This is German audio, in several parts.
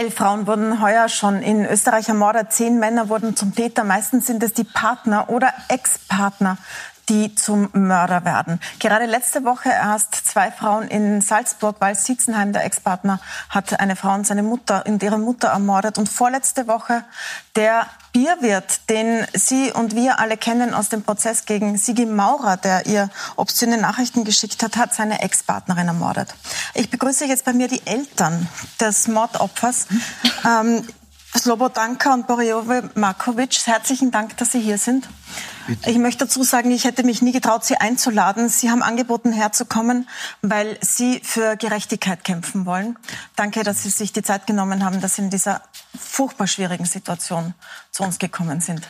Elf Frauen wurden heuer schon in Österreich ermordet. Zehn Männer wurden zum Täter. Meistens sind es die Partner oder Ex-Partner die zum Mörder werden. Gerade letzte Woche erst zwei Frauen in Salzburg, weil Sitzenheim, der Ex-Partner, hat eine Frau und seine Mutter und ihre Mutter ermordet. Und vorletzte Woche der Bierwirt, den Sie und wir alle kennen aus dem Prozess gegen Sigi Maurer, der ihr obszöne Nachrichten geschickt hat, hat seine Ex-Partnerin ermordet. Ich begrüße jetzt bei mir die Eltern des Mordopfers. Ähm, Slobodanka und Boriove Markovic, herzlichen Dank, dass Sie hier sind. Bitte. Ich möchte dazu sagen, ich hätte mich nie getraut, Sie einzuladen. Sie haben angeboten, herzukommen, weil Sie für Gerechtigkeit kämpfen wollen. Danke, dass Sie sich die Zeit genommen haben, dass Sie in dieser furchtbar schwierigen Situation zu uns gekommen sind.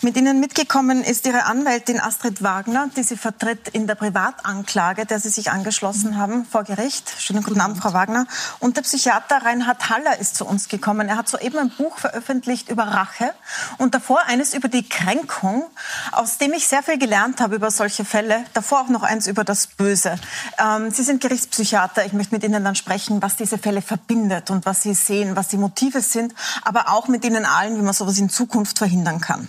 Mit Ihnen mitgekommen ist Ihre Anwältin Astrid Wagner, die Sie vertritt in der Privatanklage, der Sie sich angeschlossen haben vor Gericht. Schönen guten Abend, Frau Wagner. Und der Psychiater Reinhard Haller ist zu uns gekommen. Er hat soeben ein Buch veröffentlicht über Rache und davor eines über die Kränkung aus dem ich sehr viel gelernt habe über solche Fälle. Davor auch noch eins über das Böse. Ähm, Sie sind Gerichtspsychiater. Ich möchte mit Ihnen dann sprechen, was diese Fälle verbindet und was Sie sehen, was die Motive sind, aber auch mit Ihnen allen, wie man sowas in Zukunft verhindern kann.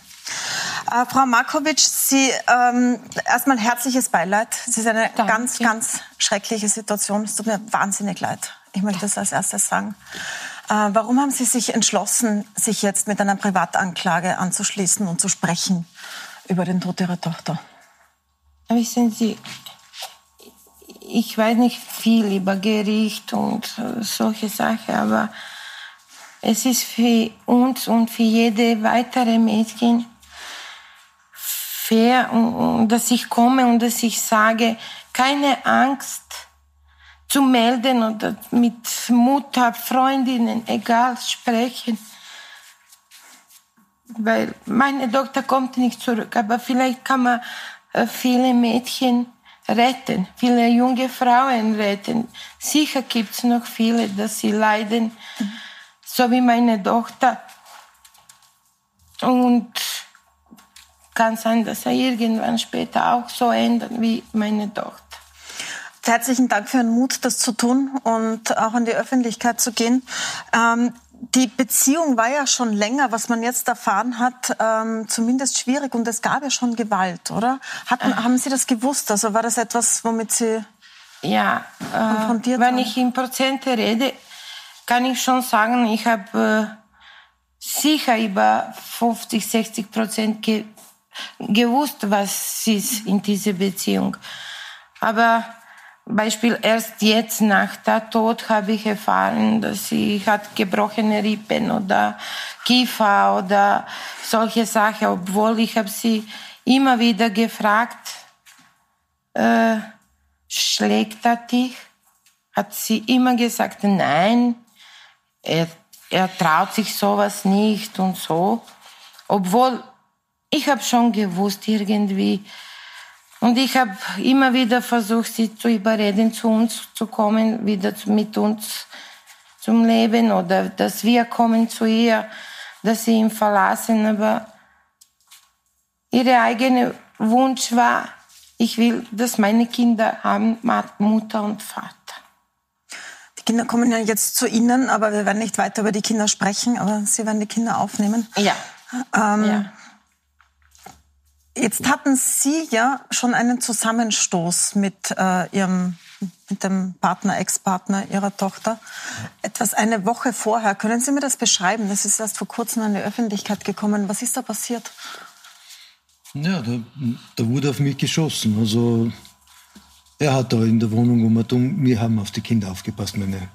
Äh, Frau Markovic, Sie ähm, erstmal herzliches Beileid. Es ist eine Danke. ganz, ganz schreckliche Situation. Es tut mir wahnsinnig leid. Ich möchte das als erstes sagen. Äh, warum haben Sie sich entschlossen, sich jetzt mit einer Privatanklage anzuschließen und zu sprechen über den Tod Ihrer Tochter? Wissen Sie, ich weiß nicht viel über Gericht und äh, solche Sachen, aber es ist für uns und für jede weitere Mädchen fair, dass ich komme und dass ich sage, keine Angst zu melden oder mit Mutter, Freundinnen, egal, sprechen weil meine Tochter kommt nicht zurück. Aber vielleicht kann man äh, viele Mädchen retten, viele junge Frauen retten. Sicher gibt es noch viele, dass sie leiden, mhm. So wie meine Tochter. Und kann sein, dass er irgendwann später auch so ändert wie meine Tochter. Herzlichen Dank für den Mut, das zu tun und auch an die Öffentlichkeit zu gehen. Ähm, die Beziehung war ja schon länger, was man jetzt erfahren hat, ähm, zumindest schwierig und es gab ja schon Gewalt, oder? Hatten, haben Sie das gewusst? Also war das etwas, womit Sie ja, äh, konfrontiert wenn waren? ich in Prozente rede, kann ich schon sagen, ich habe äh, sicher über 50, 60 Prozent ge gewusst, was ist in dieser Beziehung. Aber Beispiel erst jetzt nach der Tod habe ich erfahren, dass sie hat gebrochene Rippen oder Kiefer oder solche Sachen, obwohl ich habe sie immer wieder gefragt, äh, schlägt er dich? Hat sie immer gesagt, nein, er, er traut sich sowas nicht und so. Obwohl ich habe schon gewusst irgendwie, und ich habe immer wieder versucht, sie zu überreden, zu uns zu kommen, wieder mit uns zum Leben oder dass wir kommen zu ihr, dass sie ihn verlassen. Aber ihre eigene Wunsch war, ich will, dass meine Kinder haben Mutter und Vater. Die Kinder kommen ja jetzt zu Ihnen, aber wir werden nicht weiter über die Kinder sprechen, aber Sie werden die Kinder aufnehmen. Ja. Ähm, ja. Jetzt hatten Sie ja schon einen Zusammenstoß mit äh, Ihrem mit dem Partner, Ex-Partner Ihrer Tochter. Etwas eine Woche vorher. Können Sie mir das beschreiben? Das ist erst vor kurzem an die Öffentlichkeit gekommen. Was ist da passiert? Ja, da, da wurde auf mich geschossen. Also er hat da in der Wohnung um. Wir haben auf die Kinder aufgepasst, meine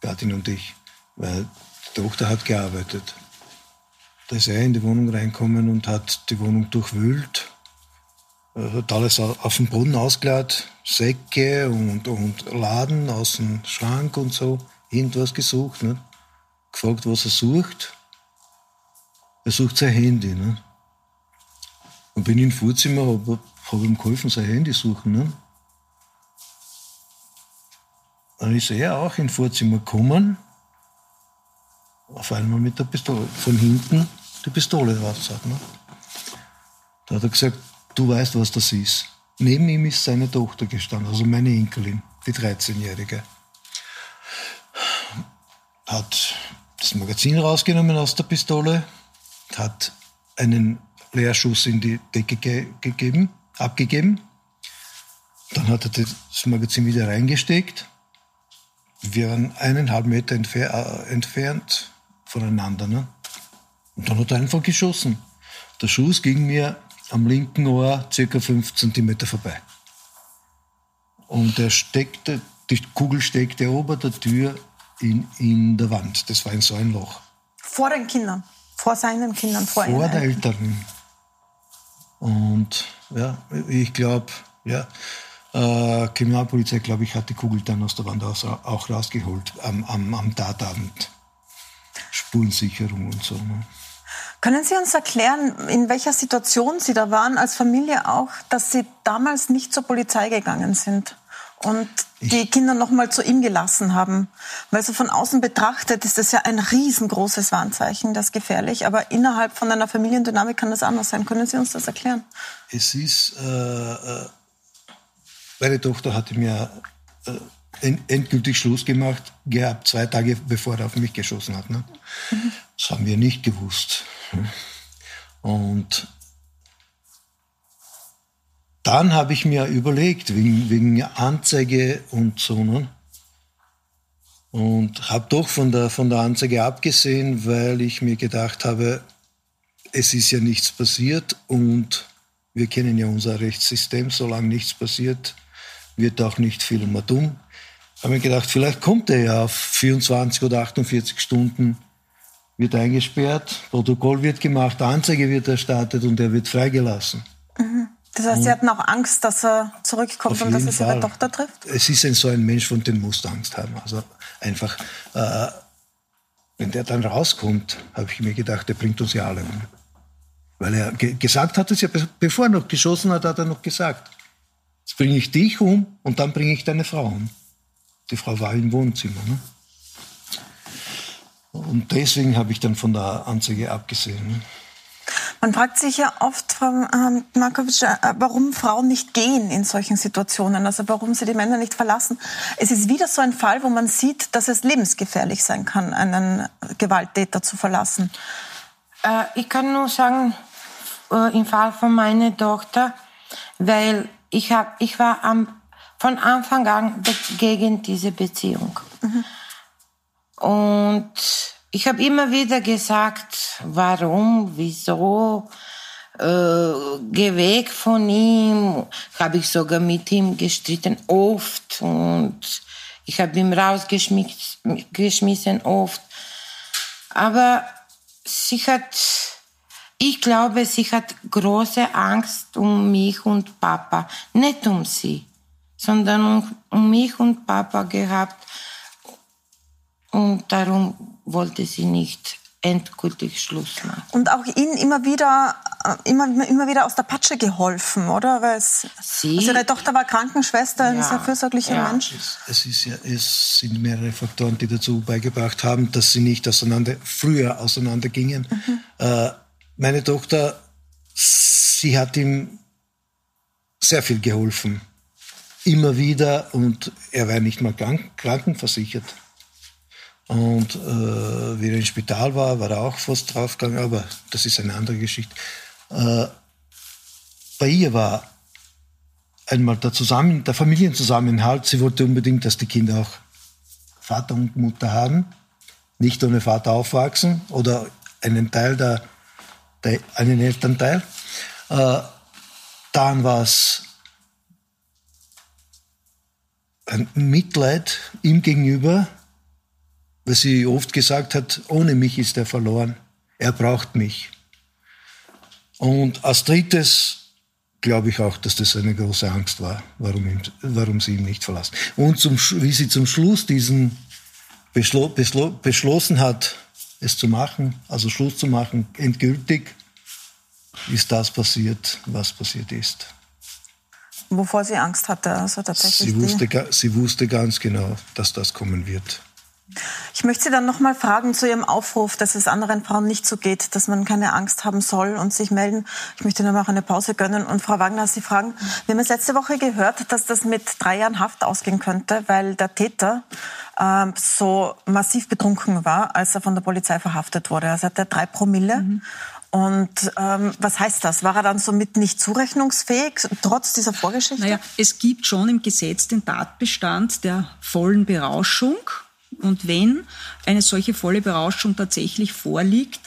Gattin und ich, weil die Tochter hat gearbeitet. Da ist er in die Wohnung reinkommen und hat die Wohnung durchwühlt, hat alles auf dem Boden ausgeladen, Säcke und, und Laden aus dem Schrank und so, irgendwas gesucht, ne? gefragt, was er sucht. Er sucht sein Handy. Ne? Und bin in Vorzimmer, habe hab ihm geholfen, sein Handy suchen. Ne? Dann ist er auch in Vorzimmer gekommen auf einmal mit der Pistole von hinten die Pistole raus hat. Ne? Da hat er gesagt, du weißt, was das ist. Neben ihm ist seine Tochter gestanden, also meine Enkelin, die 13-Jährige. Hat das Magazin rausgenommen aus der Pistole, hat einen Leerschuss in die Decke ge gegeben, abgegeben. Dann hat er das Magazin wieder reingesteckt. Wir waren eineinhalb Meter entfer äh, entfernt voneinander. Ne? Und dann hat er einfach geschossen. Der Schuss ging mir am linken Ohr circa fünf Zentimeter vorbei. Und er steckte, die Kugel steckte ober der Tür in, in der Wand. Das war ein so ein Loch. Vor den Kindern? Vor seinen Kindern? Vor, vor der Eltern. Und ja, ich glaube, ja, äh, Kriminalpolizei, glaube ich, hat die Kugel dann aus der Wand auch rausgeholt am, am, am Tatabend. Spurensicherung und so. Ne? Können Sie uns erklären, in welcher Situation Sie da waren, als Familie auch, dass Sie damals nicht zur Polizei gegangen sind? und die ich Kinder noch mal zu ihm gelassen haben. Weil so von außen betrachtet ist das ja ein riesengroßes Warnzeichen, das ist gefährlich. Aber innerhalb von einer Familiendynamik kann das anders sein. Können Sie uns das erklären? Es ist, äh, äh meine Tochter hatte mir äh, endgültig Schluss gemacht gehabt, zwei Tage bevor er auf mich geschossen hat. Ne? Das haben wir nicht gewusst. Und dann habe ich mir überlegt, wegen, wegen Anzeige und so, ne? Und habe doch von der, von der Anzeige abgesehen, weil ich mir gedacht habe, es ist ja nichts passiert und wir kennen ja unser Rechtssystem, solange nichts passiert, wird auch nicht viel mehr tun. Habe mir gedacht, vielleicht kommt er ja auf 24 oder 48 Stunden, wird eingesperrt, Protokoll wird gemacht, Anzeige wird erstattet und er wird freigelassen. Mhm. Das heißt, Sie hatten auch Angst, dass er zurückkommt und dass es Ihre Tochter trifft? Es ist ein, so ein Mensch, von dem musst du Angst haben. Also einfach, äh, wenn der dann rauskommt, habe ich mir gedacht, der bringt uns ja alle um. Weil er ge gesagt hat es ja, bevor er noch geschossen hat, hat er noch gesagt, jetzt bringe ich dich um und dann bringe ich deine Frau um. Die Frau war im Wohnzimmer. Ne? Und deswegen habe ich dann von der Anzeige abgesehen. Ne? Man fragt sich ja oft, Frau ähm, Markovic, äh, warum Frauen nicht gehen in solchen Situationen, also warum sie die Männer nicht verlassen. Es ist wieder so ein Fall, wo man sieht, dass es lebensgefährlich sein kann, einen Gewalttäter zu verlassen. Äh, ich kann nur sagen, äh, im Fall von meiner Tochter, weil ich, hab, ich war am, von Anfang an gegen diese Beziehung. Mhm. Und ich habe immer wieder gesagt, warum, wieso, äh, geh weg von ihm. Habe ich sogar mit ihm gestritten, oft. Und ich habe ihn rausgeschmissen, oft. Aber sie hat, ich glaube, sie hat große Angst um mich und Papa. Nicht um sie, sondern um, um mich und Papa gehabt. Und darum wollte sie nicht endgültig Schluss machen. Und auch Ihnen immer wieder, äh, immer, immer wieder aus der Patsche geholfen, oder? Weil es, sie, also Ihre Tochter war Krankenschwester, ein sehr fürsorglicher ja. Mensch. Es, es, ist ja, es sind mehrere Faktoren, die dazu beigebracht haben, dass sie nicht auseinander, früher auseinandergingen. Mhm. Äh, meine Tochter, sie hat ihm sehr viel geholfen. Immer wieder und er war nicht mal krank, krankenversichert. Und äh, wie er im Spital war, war er auch fast draufgegangen, aber das ist eine andere Geschichte. Äh, bei ihr war einmal der, Zusammen der Familienzusammenhalt. Sie wollte unbedingt, dass die Kinder auch Vater und Mutter haben, nicht ohne Vater aufwachsen oder einen Teil der, einen Elternteil. Dann war es ein Mitleid ihm gegenüber, weil sie oft gesagt hat, ohne mich ist er verloren. Er braucht mich. Und als drittes glaube ich auch, dass das eine große Angst war, warum, ihm, warum sie ihn nicht verlassen. Und zum, wie sie zum Schluss diesen beschlo, beschlo, beschlossen hat, es zu machen, also Schluss zu machen, endgültig, ist das passiert, was passiert ist. Wovor sie Angst hatte, also tatsächlich. Sie wusste, sie wusste ganz genau, dass das kommen wird. Ich möchte Sie dann noch mal fragen zu Ihrem Aufruf, dass es anderen Frauen nicht so geht, dass man keine Angst haben soll und sich melden. Ich möchte Ihnen auch eine Pause gönnen. Und Frau Wagner, Sie fragen, wir haben es letzte Woche gehört, dass das mit drei Jahren Haft ausgehen könnte, weil der Täter äh, so massiv betrunken war, als er von der Polizei verhaftet wurde. Also hat er drei Promille. Mhm. Und ähm, was heißt das? War er dann somit nicht zurechnungsfähig, trotz dieser Vorgeschichte? Naja, es gibt schon im Gesetz den Tatbestand der vollen Berauschung. Und wenn eine solche volle Berauschung tatsächlich vorliegt,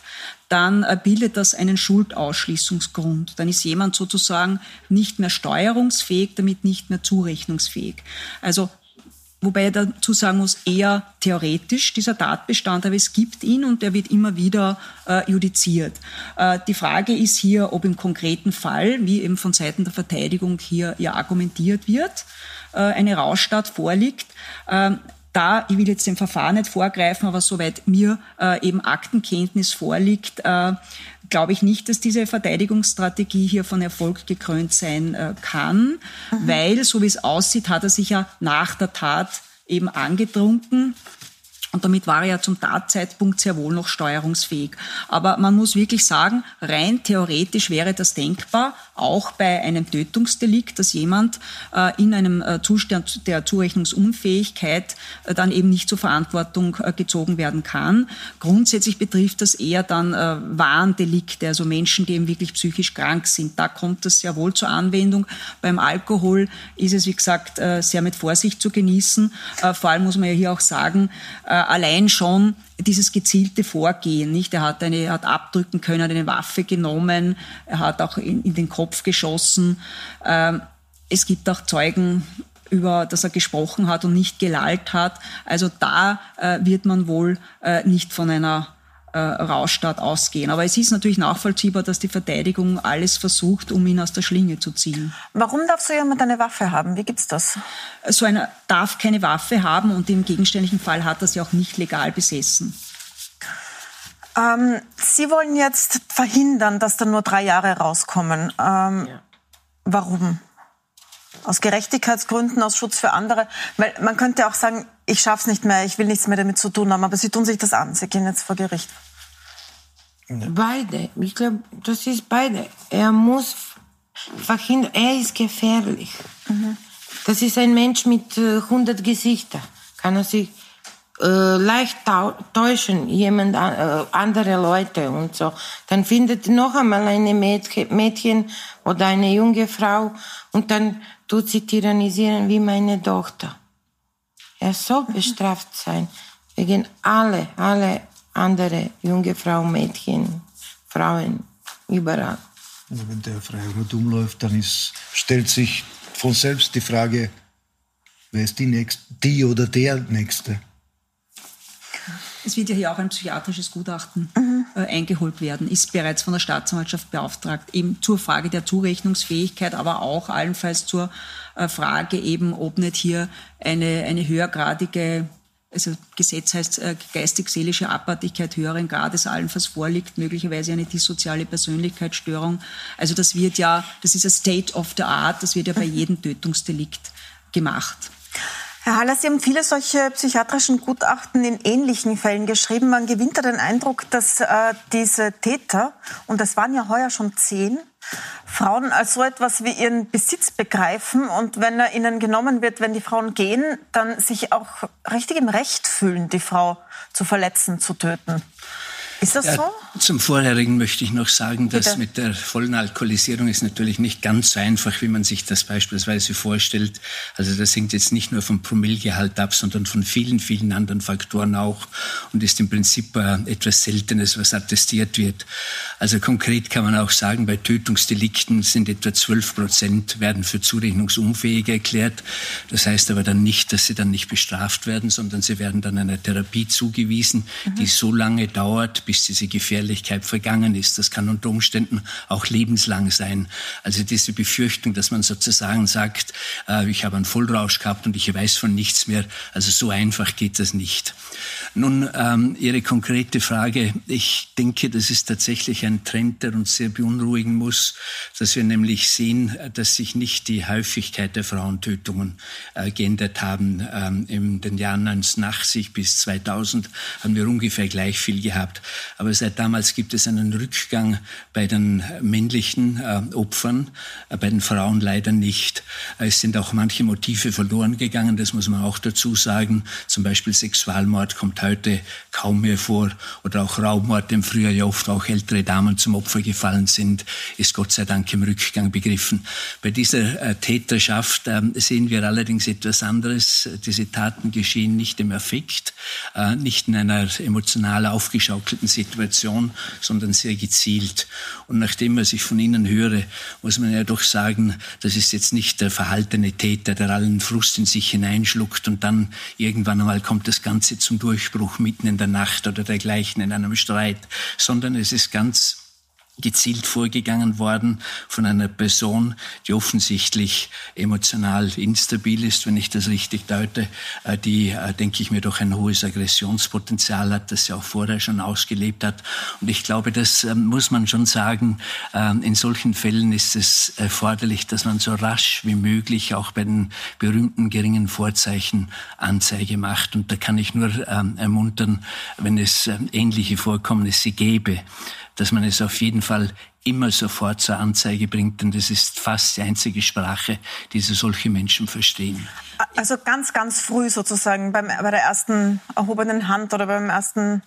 dann äh, bildet das einen Schuldausschließungsgrund. Dann ist jemand sozusagen nicht mehr steuerungsfähig, damit nicht mehr zurechnungsfähig. Also Wobei er dazu sagen muss, eher theoretisch dieser Tatbestand, aber es gibt ihn und er wird immer wieder äh, judiziert. Äh, die Frage ist hier, ob im konkreten Fall, wie eben von Seiten der Verteidigung hier ja argumentiert wird, äh, eine Rauschstadt vorliegt. Da, ich will jetzt dem Verfahren nicht vorgreifen, aber soweit mir äh, eben Aktenkenntnis vorliegt, äh, glaube ich nicht, dass diese Verteidigungsstrategie hier von Erfolg gekrönt sein äh, kann, mhm. weil, so wie es aussieht, hat er sich ja nach der Tat eben angetrunken und damit war er ja zum Tatzeitpunkt sehr wohl noch steuerungsfähig. Aber man muss wirklich sagen, rein theoretisch wäre das denkbar, auch bei einem Tötungsdelikt, dass jemand äh, in einem äh, Zustand der Zurechnungsunfähigkeit äh, dann eben nicht zur Verantwortung gezogen werden kann. Grundsätzlich betrifft das eher dann Warndelikte, also Menschen, die eben wirklich psychisch krank sind. Da kommt das sehr wohl zur Anwendung. Beim Alkohol ist es, wie gesagt, sehr mit Vorsicht zu genießen. Vor allem muss man ja hier auch sagen, allein schon dieses gezielte Vorgehen, nicht? Er hat eine, hat abdrücken können, eine Waffe genommen, er hat auch in, in den Kopf geschossen. Ähm, es gibt auch Zeugen, über das er gesprochen hat und nicht gelallt hat. Also da äh, wird man wohl äh, nicht von einer äh, Rauschstadt ausgehen. Aber es ist natürlich nachvollziehbar, dass die Verteidigung alles versucht, um ihn aus der Schlinge zu ziehen. Warum darf so jemand eine Waffe haben? Wie gibt's das? So einer darf keine Waffe haben und im gegenständlichen Fall hat er sie auch nicht legal besessen. Ähm, sie wollen jetzt verhindern, dass da nur drei Jahre rauskommen. Ähm, ja. Warum? Aus Gerechtigkeitsgründen, aus Schutz für andere? Weil man könnte auch sagen, ich schaff's nicht mehr, ich will nichts mehr damit zu tun haben, aber sie tun sich das an, sie gehen jetzt vor Gericht. Beide. Ich glaube, das ist beide. Er muss verhindern, er ist gefährlich. Mhm. Das ist ein Mensch mit äh, 100 Gesichtern. Kann er sich äh, leicht täuschen, jemand, äh, andere Leute und so. Dann findet noch einmal eine Mädchen oder eine junge Frau und dann tut sie tyrannisieren wie meine Tochter. Er soll bestraft sein wegen alle, alle andere junge Frauen, Mädchen, Frauen, überall. Also wenn der Freiheit umläuft, dann ist, stellt sich von selbst die Frage, wer ist die Nächste, die oder der Nächste? Es wird ja hier auch ein psychiatrisches Gutachten mhm. äh, eingeholt werden, ist bereits von der Staatsanwaltschaft beauftragt, eben zur Frage der Zurechnungsfähigkeit, aber auch allenfalls zur äh, Frage eben, ob nicht hier eine, eine höhergradige also Gesetz heißt äh, geistig-seelische Abartigkeit höheren Grades allenfalls vorliegt, möglicherweise eine dissoziale Persönlichkeitsstörung. Also das wird ja, das ist ein State of the Art, das wird ja bei jedem Tötungsdelikt gemacht. Herr Haller, Sie haben viele solche psychiatrischen Gutachten in ähnlichen Fällen geschrieben. Man gewinnt da den Eindruck, dass äh, diese Täter, und das waren ja heuer schon zehn, Frauen als so etwas wie ihren Besitz begreifen und wenn er ihnen genommen wird, wenn die Frauen gehen, dann sich auch richtig im Recht fühlen, die Frau zu verletzen, zu töten. Ist das ja, so? Zum Vorherigen möchte ich noch sagen, dass Bitte. mit der vollen Alkoholisierung ist natürlich nicht ganz so einfach, wie man sich das beispielsweise vorstellt. Also das hängt jetzt nicht nur vom Promillgehalt ab, sondern von vielen, vielen anderen Faktoren auch und ist im Prinzip äh, etwas Seltenes, was attestiert wird. Also konkret kann man auch sagen, bei Tötungsdelikten sind etwa 12 Prozent werden für zurechnungsunfähig erklärt. Das heißt aber dann nicht, dass sie dann nicht bestraft werden, sondern sie werden dann einer Therapie zugewiesen, mhm. die so lange dauert, bis diese Gefährlichkeit vergangen ist. Das kann unter Umständen auch lebenslang sein. Also diese Befürchtung, dass man sozusagen sagt, äh, ich habe einen Vollrausch gehabt und ich weiß von nichts mehr, also so einfach geht das nicht. Nun, ähm, Ihre konkrete Frage. Ich denke, das ist tatsächlich ein Trend, der uns sehr beunruhigen muss, dass wir nämlich sehen, dass sich nicht die Häufigkeit der Frauentötungen äh, geändert haben. Ähm, in den Jahren 1980 bis 2000 haben wir ungefähr gleich viel gehabt. Aber seit damals gibt es einen Rückgang bei den männlichen äh, Opfern, äh, bei den Frauen leider nicht. Es sind auch manche Motive verloren gegangen, das muss man auch dazu sagen. Zum Beispiel Sexualmord kommt heute kaum mehr vor oder auch Raubmord, dem früher ja oft auch ältere Damen zum Opfer gefallen sind, ist Gott sei Dank im Rückgang begriffen. Bei dieser äh, Täterschaft äh, sehen wir allerdings etwas anderes. Diese Taten geschehen nicht im Affekt, äh, nicht in einer emotional aufgeschaukelten Situation, sondern sehr gezielt. Und nachdem, was ich von Ihnen höre, muss man ja doch sagen, das ist jetzt nicht der verhaltene Täter, der allen Frust in sich hineinschluckt und dann irgendwann einmal kommt das Ganze zum Durchbruch mitten in der Nacht oder dergleichen in einem Streit, sondern es ist ganz gezielt vorgegangen worden von einer Person, die offensichtlich emotional instabil ist, wenn ich das richtig deute, äh, die, äh, denke ich mir, doch ein hohes Aggressionspotenzial hat, das sie auch vorher schon ausgelebt hat. Und ich glaube, das ähm, muss man schon sagen, ähm, in solchen Fällen ist es erforderlich, dass man so rasch wie möglich auch bei den berühmten geringen Vorzeichen Anzeige macht. Und da kann ich nur ähm, ermuntern, wenn es ähnliche Vorkommnisse gäbe, dass man es auf jeden Fall immer sofort zur Anzeige bringt, denn das ist fast die einzige Sprache, die so solche Menschen verstehen. Also ganz, ganz früh sozusagen beim, bei der ersten erhobenen Hand oder beim ersten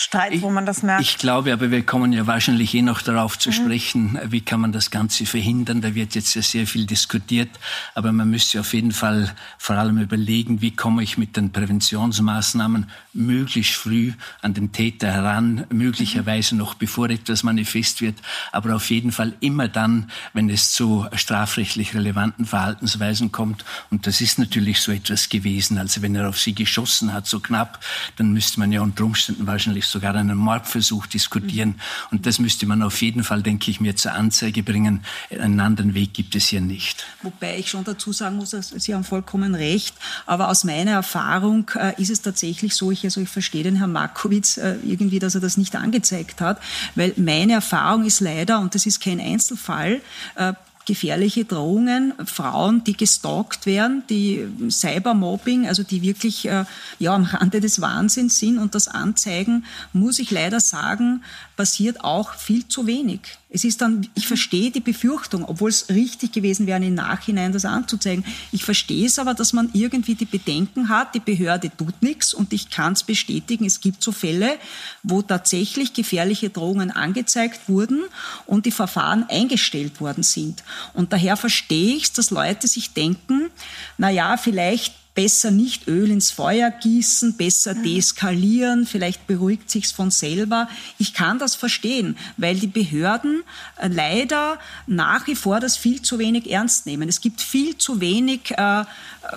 Streit, ich, wo man das merkt. Ich glaube, aber wir kommen ja wahrscheinlich eh noch darauf zu mhm. sprechen, wie kann man das Ganze verhindern. Da wird jetzt ja sehr viel diskutiert, aber man müsste auf jeden Fall vor allem überlegen, wie komme ich mit den Präventionsmaßnahmen möglichst früh an den Täter heran, möglicherweise noch bevor etwas manifest wird, aber auf jeden Fall immer dann, wenn es zu strafrechtlich relevanten Verhaltensweisen kommt. Und das ist natürlich so etwas gewesen. Also wenn er auf sie geschossen hat, so knapp, dann müsste man ja unter Umständen wahrscheinlich sogar einen Mordversuch diskutieren. Und das müsste man auf jeden Fall, denke ich, mir zur Anzeige bringen. Einen anderen Weg gibt es hier nicht. Wobei ich schon dazu sagen muss, Sie haben vollkommen recht. Aber aus meiner Erfahrung äh, ist es tatsächlich so, ich, also ich verstehe den Herrn Markowitz äh, irgendwie, dass er das nicht angezeigt hat, weil meine Erfahrung ist leider, und das ist kein Einzelfall, äh, gefährliche Drohungen, Frauen, die gestalkt werden, die Cybermobbing, also die wirklich äh, ja, am Rande des Wahnsinns sind und das anzeigen, muss ich leider sagen, passiert auch viel zu wenig. Es ist dann, ich verstehe die Befürchtung, obwohl es richtig gewesen wäre, im Nachhinein das anzuzeigen. Ich verstehe es aber, dass man irgendwie die Bedenken hat, die Behörde tut nichts und ich kann es bestätigen, es gibt so Fälle, wo tatsächlich gefährliche Drohungen angezeigt wurden und die Verfahren eingestellt worden sind. Und daher verstehe ich es, dass Leute sich denken, na ja, vielleicht besser nicht Öl ins Feuer gießen, besser deeskalieren, vielleicht beruhigt sich's von selber. Ich kann das verstehen, weil die Behörden äh, leider nach wie vor das viel zu wenig ernst nehmen. Es gibt viel zu wenig äh,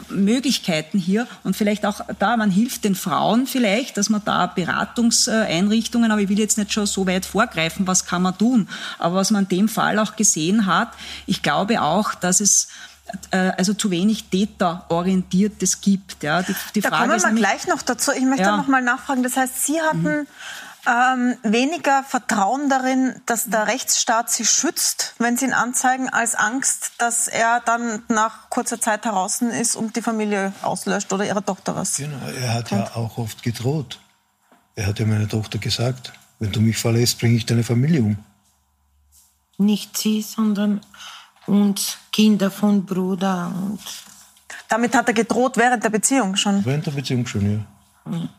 Möglichkeiten hier und vielleicht auch da, man hilft den Frauen vielleicht, dass man da Beratungseinrichtungen, aber ich will jetzt nicht schon so weit vorgreifen, was kann man tun. Aber was man in dem Fall auch gesehen hat, ich glaube auch, dass es äh, also zu wenig Täterorientiertes gibt. Ja, die, die da Frage kommen wir mal gleich noch dazu. Ich möchte ja. noch mal nachfragen. Das heißt, Sie hatten mhm. ähm, weniger Vertrauen darin, dass der Rechtsstaat Sie schützt, wenn Sie ihn anzeigen, als Angst, dass er dann nach kurzer Zeit heraus ist und die Familie auslöscht oder Ihre Tochter was. Genau, er hat ja auch oft gedroht. Er hat ja meiner Tochter gesagt, wenn du mich verlässt, bringe ich deine Familie um. Nicht sie, sondern und Kinder von Bruder. Und Damit hat er gedroht während der Beziehung schon? Während der Beziehung schon, ja.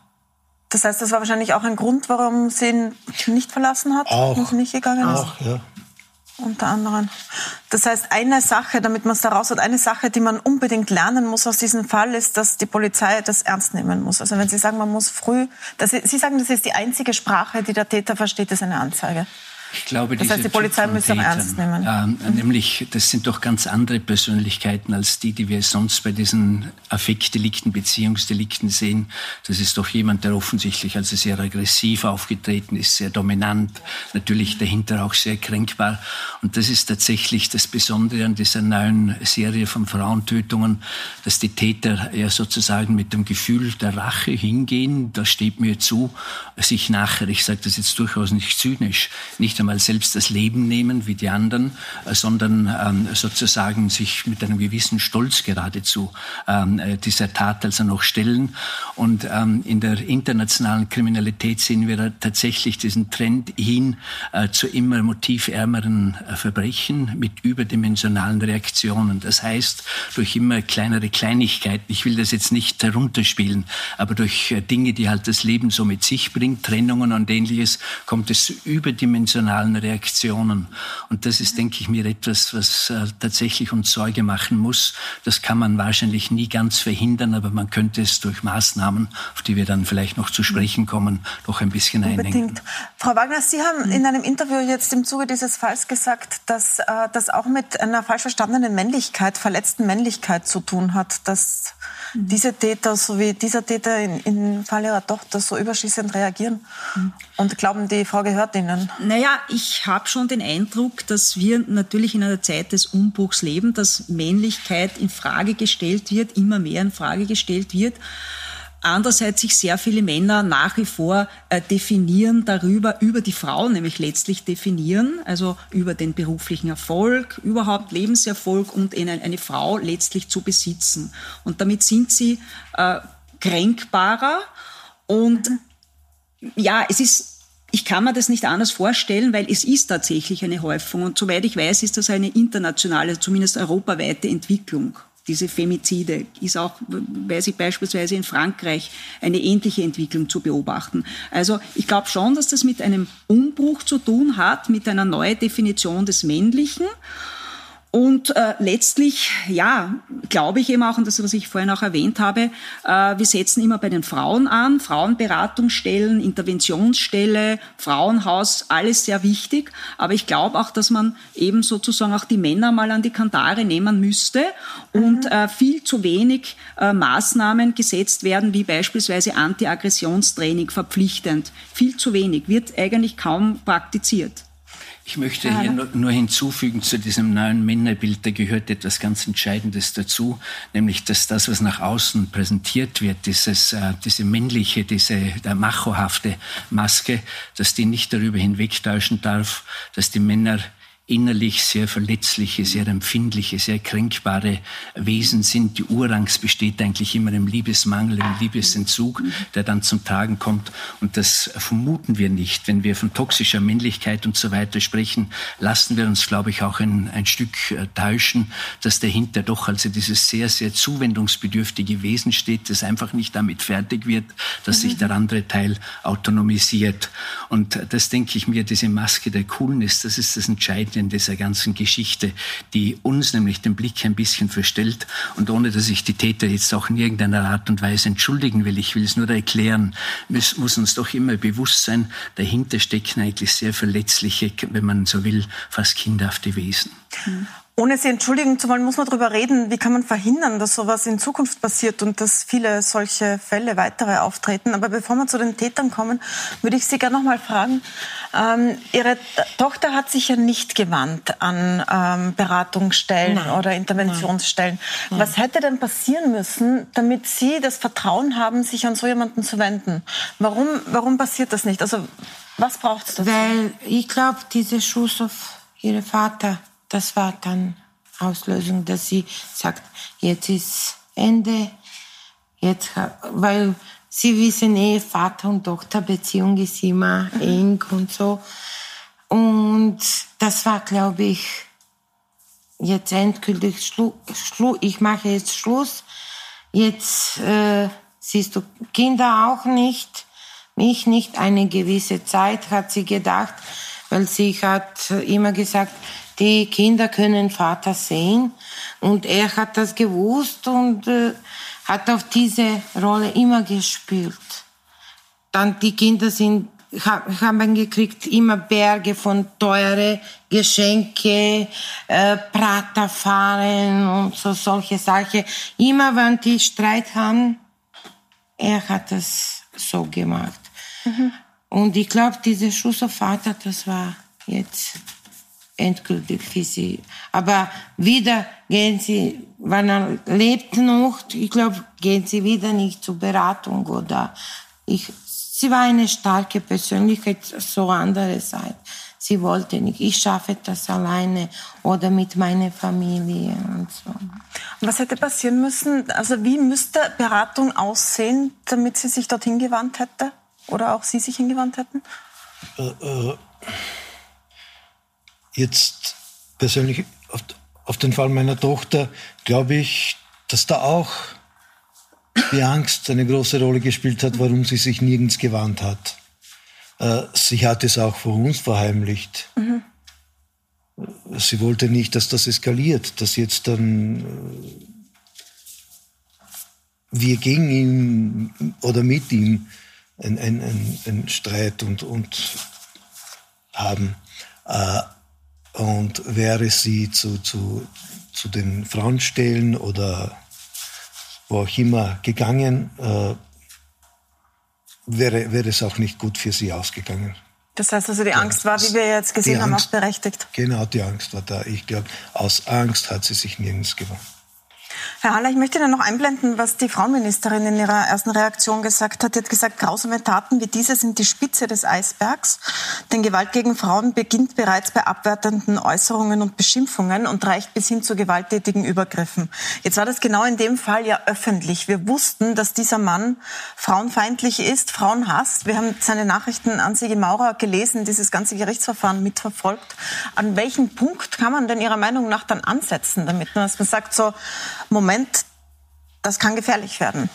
Das heißt, das war wahrscheinlich auch ein Grund, warum sie ihn nicht verlassen hat auch, und nicht gegangen ist? Auch, ja. Unter anderem. Das heißt, eine Sache, damit man es da raus hat, eine Sache, die man unbedingt lernen muss aus diesem Fall, ist, dass die Polizei das ernst nehmen muss. Also wenn Sie sagen, man muss früh, dass Sie, Sie sagen, das ist die einzige Sprache, die der Täter versteht, ist eine Anzeige. Ich glaube, das heißt, die Polizei müsse auch ernst nehmen. Äh, mhm. Nämlich, das sind doch ganz andere Persönlichkeiten als die, die wir sonst bei diesen Affektdelikten, Beziehungsdelikten sehen. Das ist doch jemand, der offensichtlich also sehr aggressiv aufgetreten ist, sehr dominant, natürlich dahinter auch sehr kränkbar. Und das ist tatsächlich das Besondere an dieser neuen Serie von Frauentötungen, dass die Täter ja sozusagen mit dem Gefühl der Rache hingehen. Das steht mir zu, sich nachher, ich sage das jetzt durchaus nicht zynisch, nicht einmal selbst das Leben nehmen wie die anderen, äh, sondern ähm, sozusagen sich mit einem gewissen Stolz geradezu ähm, äh, dieser Tat also noch stellen. Und ähm, in der internationalen Kriminalität sehen wir tatsächlich diesen Trend hin äh, zu immer motivärmeren Verbrechen mit überdimensionalen Reaktionen. Das heißt, durch immer kleinere Kleinigkeiten, ich will das jetzt nicht herunterspielen, aber durch Dinge, die halt das Leben so mit sich bringt, Trennungen und ähnliches, kommt es zu überdimensionalen Reaktionen. Und das ist, denke ich mir, etwas, was äh, tatsächlich uns Sorge machen muss. Das kann man wahrscheinlich nie ganz verhindern, aber man könnte es durch Maßnahmen, auf die wir dann vielleicht noch zu sprechen kommen, doch ein bisschen Unbedingt. einengen. Frau Wagner, Sie haben in einem Interview jetzt im Zuge dieses Falls gesagt, dass äh, das auch mit einer falsch verstandenen Männlichkeit, verletzten Männlichkeit zu tun hat, dass diese Täter, so wie dieser Täter in, im Fall ihrer Tochter, so überschießend reagieren und glauben, die Frau gehört ihnen. Naja, ich habe schon den Eindruck, dass wir natürlich in einer Zeit des Umbruchs leben, dass Männlichkeit in Frage gestellt wird, immer mehr in Frage gestellt wird andererseits sich sehr viele Männer nach wie vor äh, definieren darüber, über die Frauen nämlich letztlich definieren, also über den beruflichen Erfolg, überhaupt Lebenserfolg und eine, eine Frau letztlich zu besitzen. Und damit sind sie äh, kränkbarer und ja, es ist ich kann mir das nicht anders vorstellen, weil es ist tatsächlich eine Häufung. Und soweit ich weiß, ist das eine internationale, zumindest europaweite Entwicklung diese Femizide ist auch, weiß ich beispielsweise in Frankreich, eine ähnliche Entwicklung zu beobachten. Also ich glaube schon, dass das mit einem Umbruch zu tun hat, mit einer neuen Definition des Männlichen. Und äh, letztlich, ja, glaube ich eben auch, und das, was ich vorhin auch erwähnt habe, äh, wir setzen immer bei den Frauen an, Frauenberatungsstellen, Interventionsstelle, Frauenhaus, alles sehr wichtig. Aber ich glaube auch, dass man eben sozusagen auch die Männer mal an die Kantare nehmen müsste und mhm. äh, viel zu wenig äh, Maßnahmen gesetzt werden, wie beispielsweise Anti-Aggressionstraining verpflichtend. Viel zu wenig, wird eigentlich kaum praktiziert. Ich möchte hier nur hinzufügen zu diesem neuen Männerbild, da gehört etwas ganz Entscheidendes dazu, nämlich dass das, was nach außen präsentiert wird, dieses, äh, diese männliche, diese der machohafte Maske, dass die nicht darüber hinwegtäuschen darf, dass die Männer innerlich sehr verletzliche, sehr empfindliche, sehr kränkbare Wesen sind. Die Urangst besteht eigentlich immer im Liebesmangel, im Liebesentzug, der dann zum Tragen kommt. Und das vermuten wir nicht. Wenn wir von toxischer Männlichkeit und so weiter sprechen, lassen wir uns, glaube ich, auch ein, ein Stück äh, täuschen, dass dahinter doch also dieses sehr, sehr zuwendungsbedürftige Wesen steht, das einfach nicht damit fertig wird, dass sich der andere Teil autonomisiert. Und das denke ich mir, diese Maske der Coolness, das ist das Entscheidende in dieser ganzen Geschichte, die uns nämlich den Blick ein bisschen verstellt. Und ohne dass ich die Täter jetzt auch in irgendeiner Art und Weise entschuldigen will, ich will es nur erklären, muss, muss uns doch immer bewusst sein, dahinter stecken eigentlich sehr verletzliche, wenn man so will, fast kindhafte Wesen. Mhm. Ohne Sie entschuldigen zu wollen, muss man darüber reden, wie kann man verhindern, dass sowas in Zukunft passiert und dass viele solche Fälle weitere auftreten. Aber bevor wir zu den Tätern kommen, würde ich Sie gerne noch mal fragen. Ähm, Ihre Tochter hat sich ja nicht gewandt an ähm, Beratungsstellen Nein. oder Interventionsstellen. Nein. Was hätte denn passieren müssen, damit Sie das Vertrauen haben, sich an so jemanden zu wenden? Warum, warum passiert das nicht? Also was braucht es dazu? Weil ich glaube, dieser Schuss auf Ihren Vater das war dann Auslösung, dass sie sagt, jetzt ist Ende, jetzt, weil sie wissen eh, Vater und Tochter Beziehung ist immer mhm. eng und so. Und das war, glaube ich, jetzt endgültig Schluss. Schlu ich mache jetzt Schluss. Jetzt äh, siehst du Kinder auch nicht, mich nicht. Eine gewisse Zeit hat sie gedacht, weil sie hat immer gesagt, die Kinder können Vater sehen und er hat das gewusst und äh, hat auf diese Rolle immer gespielt. Dann die Kinder sind haben gekriegt immer Berge von teure Geschenke, äh, Praterfahren und so solche Sachen. Immer wenn die Streit haben, er hat das so gemacht. Mhm. Und ich glaube, dieser Schuss auf Vater, das war jetzt endgültig für sie. Aber wieder gehen sie, wenn er lebt noch, ich glaube, gehen sie wieder nicht zur Beratung oder ich, sie war eine starke Persönlichkeit, so andere Seite. Sie wollte nicht, ich schaffe das alleine oder mit meiner Familie und so. Was hätte passieren müssen? Also wie müsste Beratung aussehen, damit sie sich dorthin gewandt hätte? Oder auch Sie sich hingewandt hätten? Äh, äh, jetzt persönlich auf, auf den Fall meiner Tochter glaube ich, dass da auch die Angst eine große Rolle gespielt hat, warum sie sich nirgends gewarnt hat. Äh, sie hat es auch vor uns verheimlicht. Mhm. Sie wollte nicht, dass das eskaliert, dass jetzt dann äh, wir gegen ihn oder mit ihm einen ein, ein Streit und, und haben. Äh, und wäre sie zu, zu, zu den Frauenstellen oder wo auch immer gegangen, äh, wäre, wäre es auch nicht gut für sie ausgegangen. Das heißt also, die Angst war, wie wir jetzt gesehen haben, Angst, auch berechtigt. Genau, die Angst war da. Ich glaube, aus Angst hat sie sich nirgends gewonnen. Herr Haller, ich möchte Ihnen noch einblenden, was die Frauenministerin in ihrer ersten Reaktion gesagt hat. Sie hat gesagt, grausame Taten wie diese sind die Spitze des Eisbergs. Denn Gewalt gegen Frauen beginnt bereits bei abwertenden Äußerungen und Beschimpfungen und reicht bis hin zu gewalttätigen Übergriffen. Jetzt war das genau in dem Fall ja öffentlich. Wir wussten, dass dieser Mann frauenfeindlich ist, Frauen hasst. Wir haben seine Nachrichten an Sigi Maurer gelesen, dieses ganze Gerichtsverfahren mitverfolgt. An welchem Punkt kann man denn Ihrer Meinung nach dann ansetzen, damit man sagt, so, Moment, das kann gefährlich werden.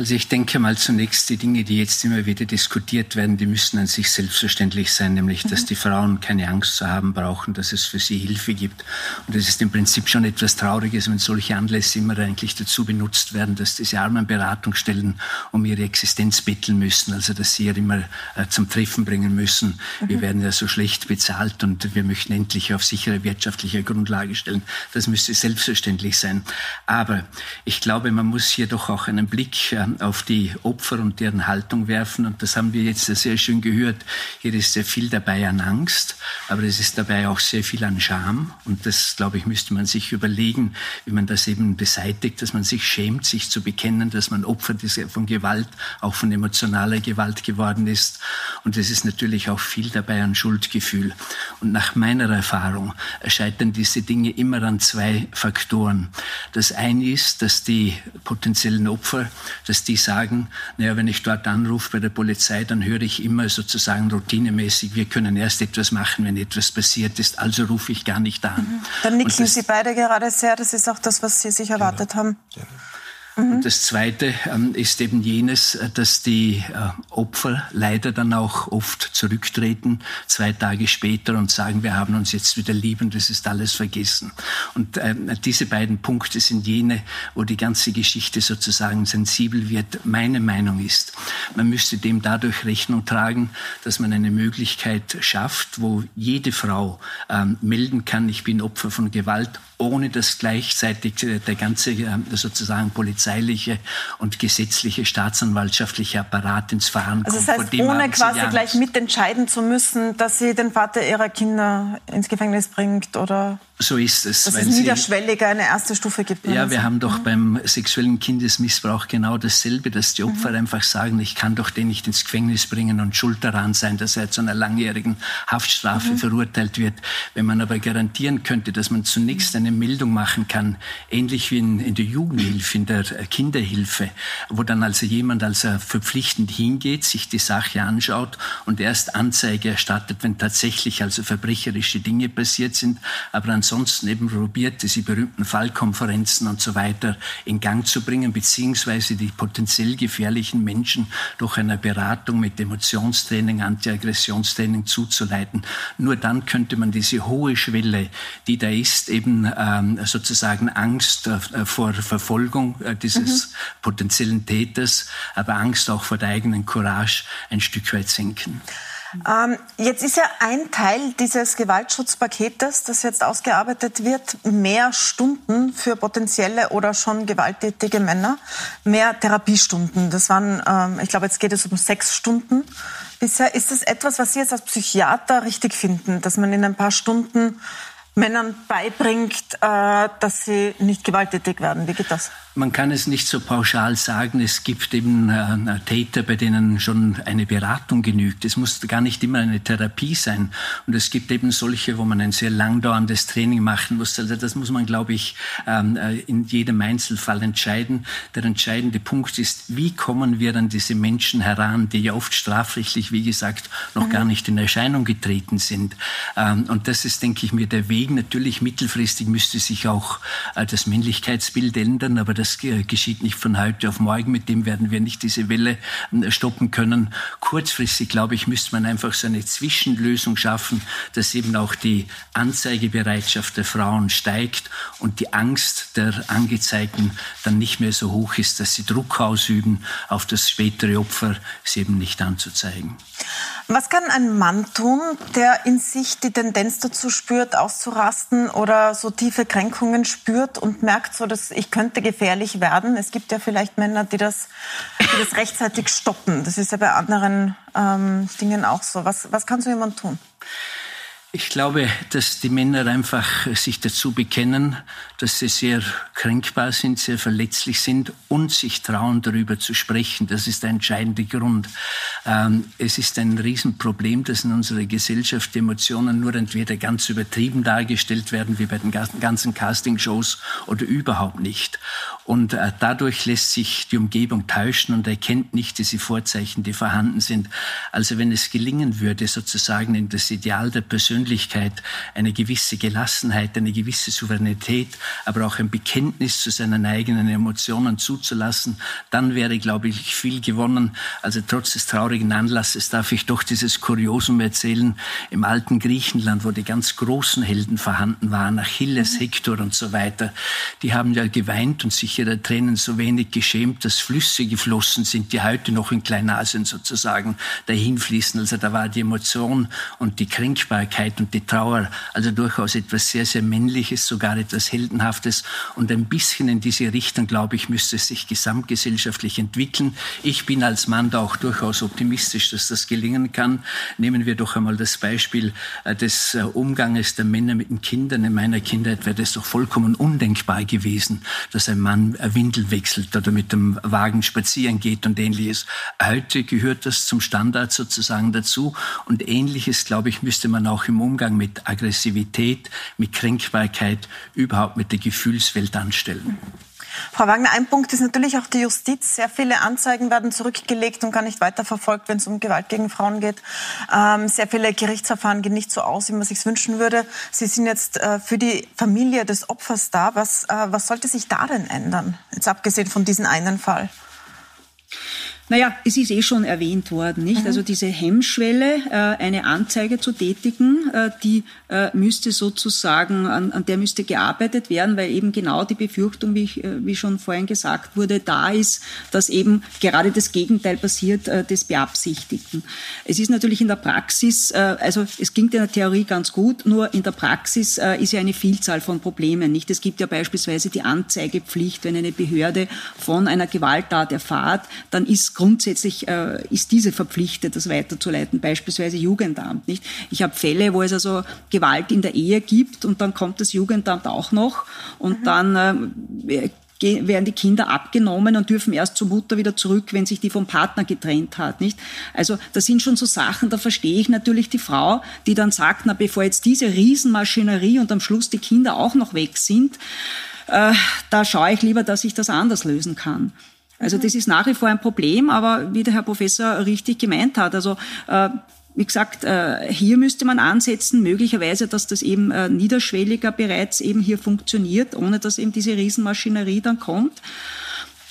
Also ich denke mal zunächst, die Dinge, die jetzt immer wieder diskutiert werden, die müssen an sich selbstverständlich sein, nämlich, dass mhm. die Frauen keine Angst zu haben brauchen, dass es für sie Hilfe gibt. Und es ist im Prinzip schon etwas Trauriges, wenn solche Anlässe immer eigentlich dazu benutzt werden, dass diese armen Beratungsstellen um ihre Existenz betteln müssen, also dass sie ja immer äh, zum Treffen bringen müssen. Mhm. Wir werden ja so schlecht bezahlt und wir möchten endlich auf sichere wirtschaftliche Grundlage stellen. Das müsste selbstverständlich sein. Aber ich glaube, man muss hier doch auch einen Blick äh, auf die Opfer und deren Haltung werfen. Und das haben wir jetzt sehr schön gehört. Hier ist sehr viel dabei an Angst, aber es ist dabei auch sehr viel an Scham. Und das, glaube ich, müsste man sich überlegen, wie man das eben beseitigt, dass man sich schämt, sich zu bekennen, dass man Opfer von Gewalt, auch von emotionaler Gewalt geworden ist. Und es ist natürlich auch viel dabei an Schuldgefühl. Und nach meiner Erfahrung scheitern diese Dinge immer an zwei Faktoren. Das eine ist, dass die potenziellen Opfer, dass die sagen, naja, wenn ich dort anrufe bei der Polizei, dann höre ich immer sozusagen routinemäßig, wir können erst etwas machen, wenn etwas passiert ist, also rufe ich gar nicht an. Mhm. Dann nicken das, Sie beide gerade sehr, das ist auch das, was Sie sich erwartet genau. haben. Ja. Mhm. Und das Zweite ähm, ist eben jenes, äh, dass die äh, Opfer leider dann auch oft zurücktreten, zwei Tage später und sagen, wir haben uns jetzt wieder lieb und das ist alles vergessen. Und äh, diese beiden Punkte sind jene, wo die ganze Geschichte sozusagen sensibel wird. Meine Meinung ist, man müsste dem dadurch Rechnung tragen, dass man eine Möglichkeit schafft, wo jede Frau ähm, melden kann, ich bin Opfer von Gewalt ohne dass gleichzeitig der ganze äh, sozusagen polizeiliche und gesetzliche staatsanwaltschaftliche Apparat ins Fahren also. Das heißt, ohne quasi gleich mitentscheiden zu müssen, dass sie den Vater ihrer Kinder ins Gefängnis bringt oder so ist es. Dass es niederschwelliger eine erste Stufe gibt. Ja, wir haben doch mhm. beim sexuellen Kindesmissbrauch genau dasselbe, dass die Opfer mhm. einfach sagen, ich kann doch den nicht ins Gefängnis bringen und schuld daran sein, dass er zu einer langjährigen Haftstrafe mhm. verurteilt wird. Wenn man aber garantieren könnte, dass man zunächst eine Meldung machen kann, ähnlich wie in, in der Jugendhilfe, in der Kinderhilfe, wo dann also jemand also verpflichtend hingeht, sich die Sache anschaut und erst Anzeige erstattet, wenn tatsächlich also verbrecherische Dinge passiert sind, aber ansonsten ansonsten eben probiert, diese berühmten Fallkonferenzen und so weiter in Gang zu bringen, beziehungsweise die potenziell gefährlichen Menschen durch eine Beratung mit Emotionstraining, Antiaggressionstraining zuzuleiten. Nur dann könnte man diese hohe Schwelle, die da ist, eben ähm, sozusagen Angst äh, vor Verfolgung äh, dieses mhm. potenziellen Täters, aber Angst auch vor der eigenen Courage ein Stück weit senken. Ähm, jetzt ist ja ein Teil dieses Gewaltschutzpaketes, das jetzt ausgearbeitet wird, mehr Stunden für potenzielle oder schon gewalttätige Männer, mehr Therapiestunden. Das waren, ähm, ich glaube, jetzt geht es um sechs Stunden bisher. Ist das etwas, was Sie jetzt als Psychiater richtig finden, dass man in ein paar Stunden Männern beibringt, äh, dass sie nicht gewalttätig werden? Wie geht das? Man kann es nicht so pauschal sagen. Es gibt eben äh, Täter, bei denen schon eine Beratung genügt. Es muss gar nicht immer eine Therapie sein. Und es gibt eben solche, wo man ein sehr langdauerndes Training machen muss. Also das muss man, glaube ich, ähm, äh, in jedem Einzelfall entscheiden. Der entscheidende Punkt ist, wie kommen wir an diese Menschen heran, die ja oft strafrechtlich, wie gesagt, noch mhm. gar nicht in Erscheinung getreten sind. Ähm, und das ist, denke ich mir, der Weg. Natürlich mittelfristig müsste sich auch äh, das Männlichkeitsbild ändern, aber das geschieht nicht von heute auf morgen. Mit dem werden wir nicht diese Welle stoppen können. Kurzfristig, glaube ich, müsste man einfach so eine Zwischenlösung schaffen, dass eben auch die Anzeigebereitschaft der Frauen steigt und die Angst der Angezeigten dann nicht mehr so hoch ist, dass sie Druck ausüben auf das spätere Opfer, es eben nicht anzuzeigen. Was kann ein Mann tun, der in sich die Tendenz dazu spürt, auszurasten oder so tiefe Kränkungen spürt und merkt so, dass ich könnte gefährlich werden? Es gibt ja vielleicht Männer, die das, die das rechtzeitig stoppen. Das ist ja bei anderen ähm, Dingen auch so. Was, was kann so jemand tun? Ich glaube, dass die Männer einfach sich dazu bekennen, dass sie sehr kränkbar sind, sehr verletzlich sind und sich trauen, darüber zu sprechen. Das ist der entscheidende Grund. Ähm, es ist ein Riesenproblem, dass in unserer Gesellschaft Emotionen nur entweder ganz übertrieben dargestellt werden, wie bei den ganzen Castingshows, oder überhaupt nicht. Und äh, dadurch lässt sich die Umgebung täuschen und erkennt nicht diese Vorzeichen, die vorhanden sind. Also wenn es gelingen würde, sozusagen in das Ideal der Persönlichkeit Persönlichkeit eine gewisse Gelassenheit, eine gewisse Souveränität, aber auch ein Bekenntnis zu seinen eigenen Emotionen zuzulassen, dann wäre, glaube ich, viel gewonnen. Also trotz des traurigen Anlasses darf ich doch dieses Kuriosum erzählen. Im alten Griechenland, wo die ganz großen Helden vorhanden waren, Achilles, mhm. Hektor und so weiter, die haben ja geweint und sich ihrer Tränen so wenig geschämt, dass Flüsse geflossen sind, die heute noch in Kleinasien sozusagen dahinfließen. Also da war die Emotion und die Kränkbarkeit Traurigkeit und die Trauer, also durchaus etwas sehr, sehr Männliches, sogar etwas Heldenhaftes. Und ein bisschen in diese Richtung, glaube ich, müsste es sich gesamtgesellschaftlich entwickeln. Ich bin als Mann da auch durchaus optimistisch, dass das gelingen kann. Nehmen wir doch einmal das Beispiel äh, des äh, Umganges der Männer mit den Kindern. In meiner Kindheit wäre das doch vollkommen undenkbar gewesen, dass ein Mann eine Windel wechselt oder mit dem Wagen spazieren geht und ähnliches. Heute gehört das zum Standard sozusagen dazu. Und ähnliches, glaube ich, müsste man auch im Umgang mit Aggressivität, mit Kränkbarkeit, überhaupt mit der Gefühlswelt anstellen. Frau Wagner, ein Punkt ist natürlich auch die Justiz. Sehr viele Anzeigen werden zurückgelegt und gar nicht weiterverfolgt, wenn es um Gewalt gegen Frauen geht. Ähm, sehr viele Gerichtsverfahren gehen nicht so aus, wie man sich wünschen würde. Sie sind jetzt äh, für die Familie des Opfers da. Was, äh, was sollte sich da denn ändern? Jetzt abgesehen von diesem einen Fall. Naja, es ist eh schon erwähnt worden, nicht? Mhm. Also diese Hemmschwelle, äh, eine Anzeige zu tätigen, äh, die äh, müsste sozusagen, an, an der müsste gearbeitet werden, weil eben genau die Befürchtung, wie, ich, wie schon vorhin gesagt wurde, da ist, dass eben gerade das Gegenteil passiert des Beabsichtigten. Es ist natürlich in der Praxis, also es klingt in der Theorie ganz gut, nur in der Praxis ist ja eine Vielzahl von Problemen, nicht? Es gibt ja beispielsweise die Anzeigepflicht, wenn eine Behörde von einer Gewalttat erfahrt, dann ist grundsätzlich äh, ist diese verpflichtet, das weiterzuleiten, beispielsweise Jugendamt. Nicht? Ich habe Fälle, wo es also Gewalt in der Ehe gibt und dann kommt das Jugendamt auch noch und mhm. dann äh, werden die Kinder abgenommen und dürfen erst zur Mutter wieder zurück, wenn sich die vom Partner getrennt hat, nicht? Also, das sind schon so Sachen, da verstehe ich natürlich die Frau, die dann sagt, na, bevor jetzt diese Riesenmaschinerie und am Schluss die Kinder auch noch weg sind, äh, da schaue ich lieber, dass ich das anders lösen kann. Also das ist nach wie vor ein Problem, aber wie der Herr Professor richtig gemeint hat, also äh, wie gesagt, äh, hier müsste man ansetzen, möglicherweise, dass das eben äh, niederschwelliger bereits eben hier funktioniert, ohne dass eben diese Riesenmaschinerie dann kommt.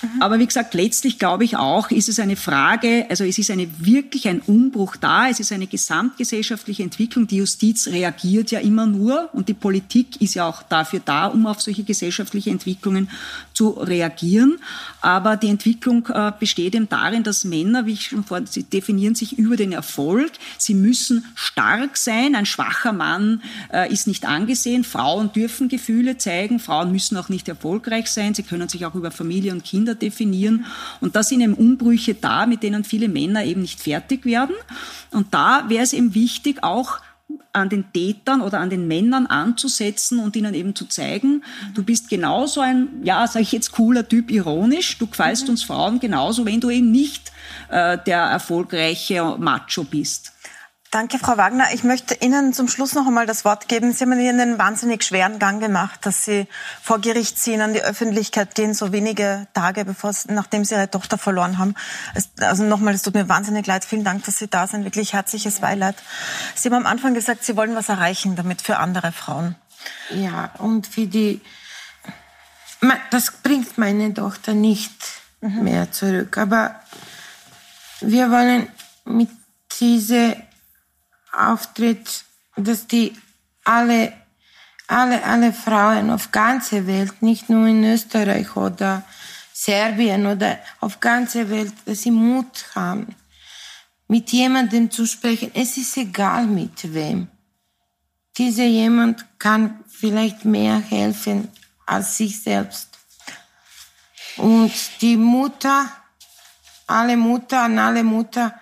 Mhm. Aber wie gesagt, letztlich glaube ich auch, ist es eine Frage, also es ist eine, wirklich ein Umbruch da, es ist eine gesamtgesellschaftliche Entwicklung. Die Justiz reagiert ja immer nur und die Politik ist ja auch dafür da, um auf solche gesellschaftliche Entwicklungen zu reagieren. Aber die Entwicklung äh, besteht eben darin, dass Männer, wie ich schon vorhin, sie definieren sich über den Erfolg. Sie müssen stark sein. Ein schwacher Mann äh, ist nicht angesehen. Frauen dürfen Gefühle zeigen. Frauen müssen auch nicht erfolgreich sein. Sie können sich auch über Familie und Kinder definieren. Und da sind eben Umbrüche da, mit denen viele Männer eben nicht fertig werden. Und da wäre es eben wichtig, auch an den Tätern oder an den Männern anzusetzen und ihnen eben zu zeigen, du bist genauso ein, ja, sage ich jetzt, cooler Typ, ironisch, du gefällst mhm. uns Frauen genauso, wenn du eben nicht äh, der erfolgreiche Macho bist. Danke, Frau Wagner. Ich möchte Ihnen zum Schluss noch einmal das Wort geben. Sie haben hier einen wahnsinnig schweren Gang gemacht, dass Sie vor Gericht ziehen, an die Öffentlichkeit gehen, so wenige Tage, bevor, nachdem Sie Ihre Tochter verloren haben. Es, also nochmal, es tut mir wahnsinnig leid. Vielen Dank, dass Sie da sind. Wirklich herzliches Beileid. Sie haben am Anfang gesagt, Sie wollen was erreichen damit für andere Frauen. Ja, und für die, das bringt meine Tochter nicht mhm. mehr zurück. Aber wir wollen mit dieser Auftritt, dass die alle, alle, alle Frauen auf ganzer Welt, nicht nur in Österreich oder Serbien oder auf ganzer Welt, dass sie Mut haben, mit jemandem zu sprechen. Es ist egal mit wem. Dieser jemand kann vielleicht mehr helfen als sich selbst. Und die Mutter, alle Mutter an alle Mutter,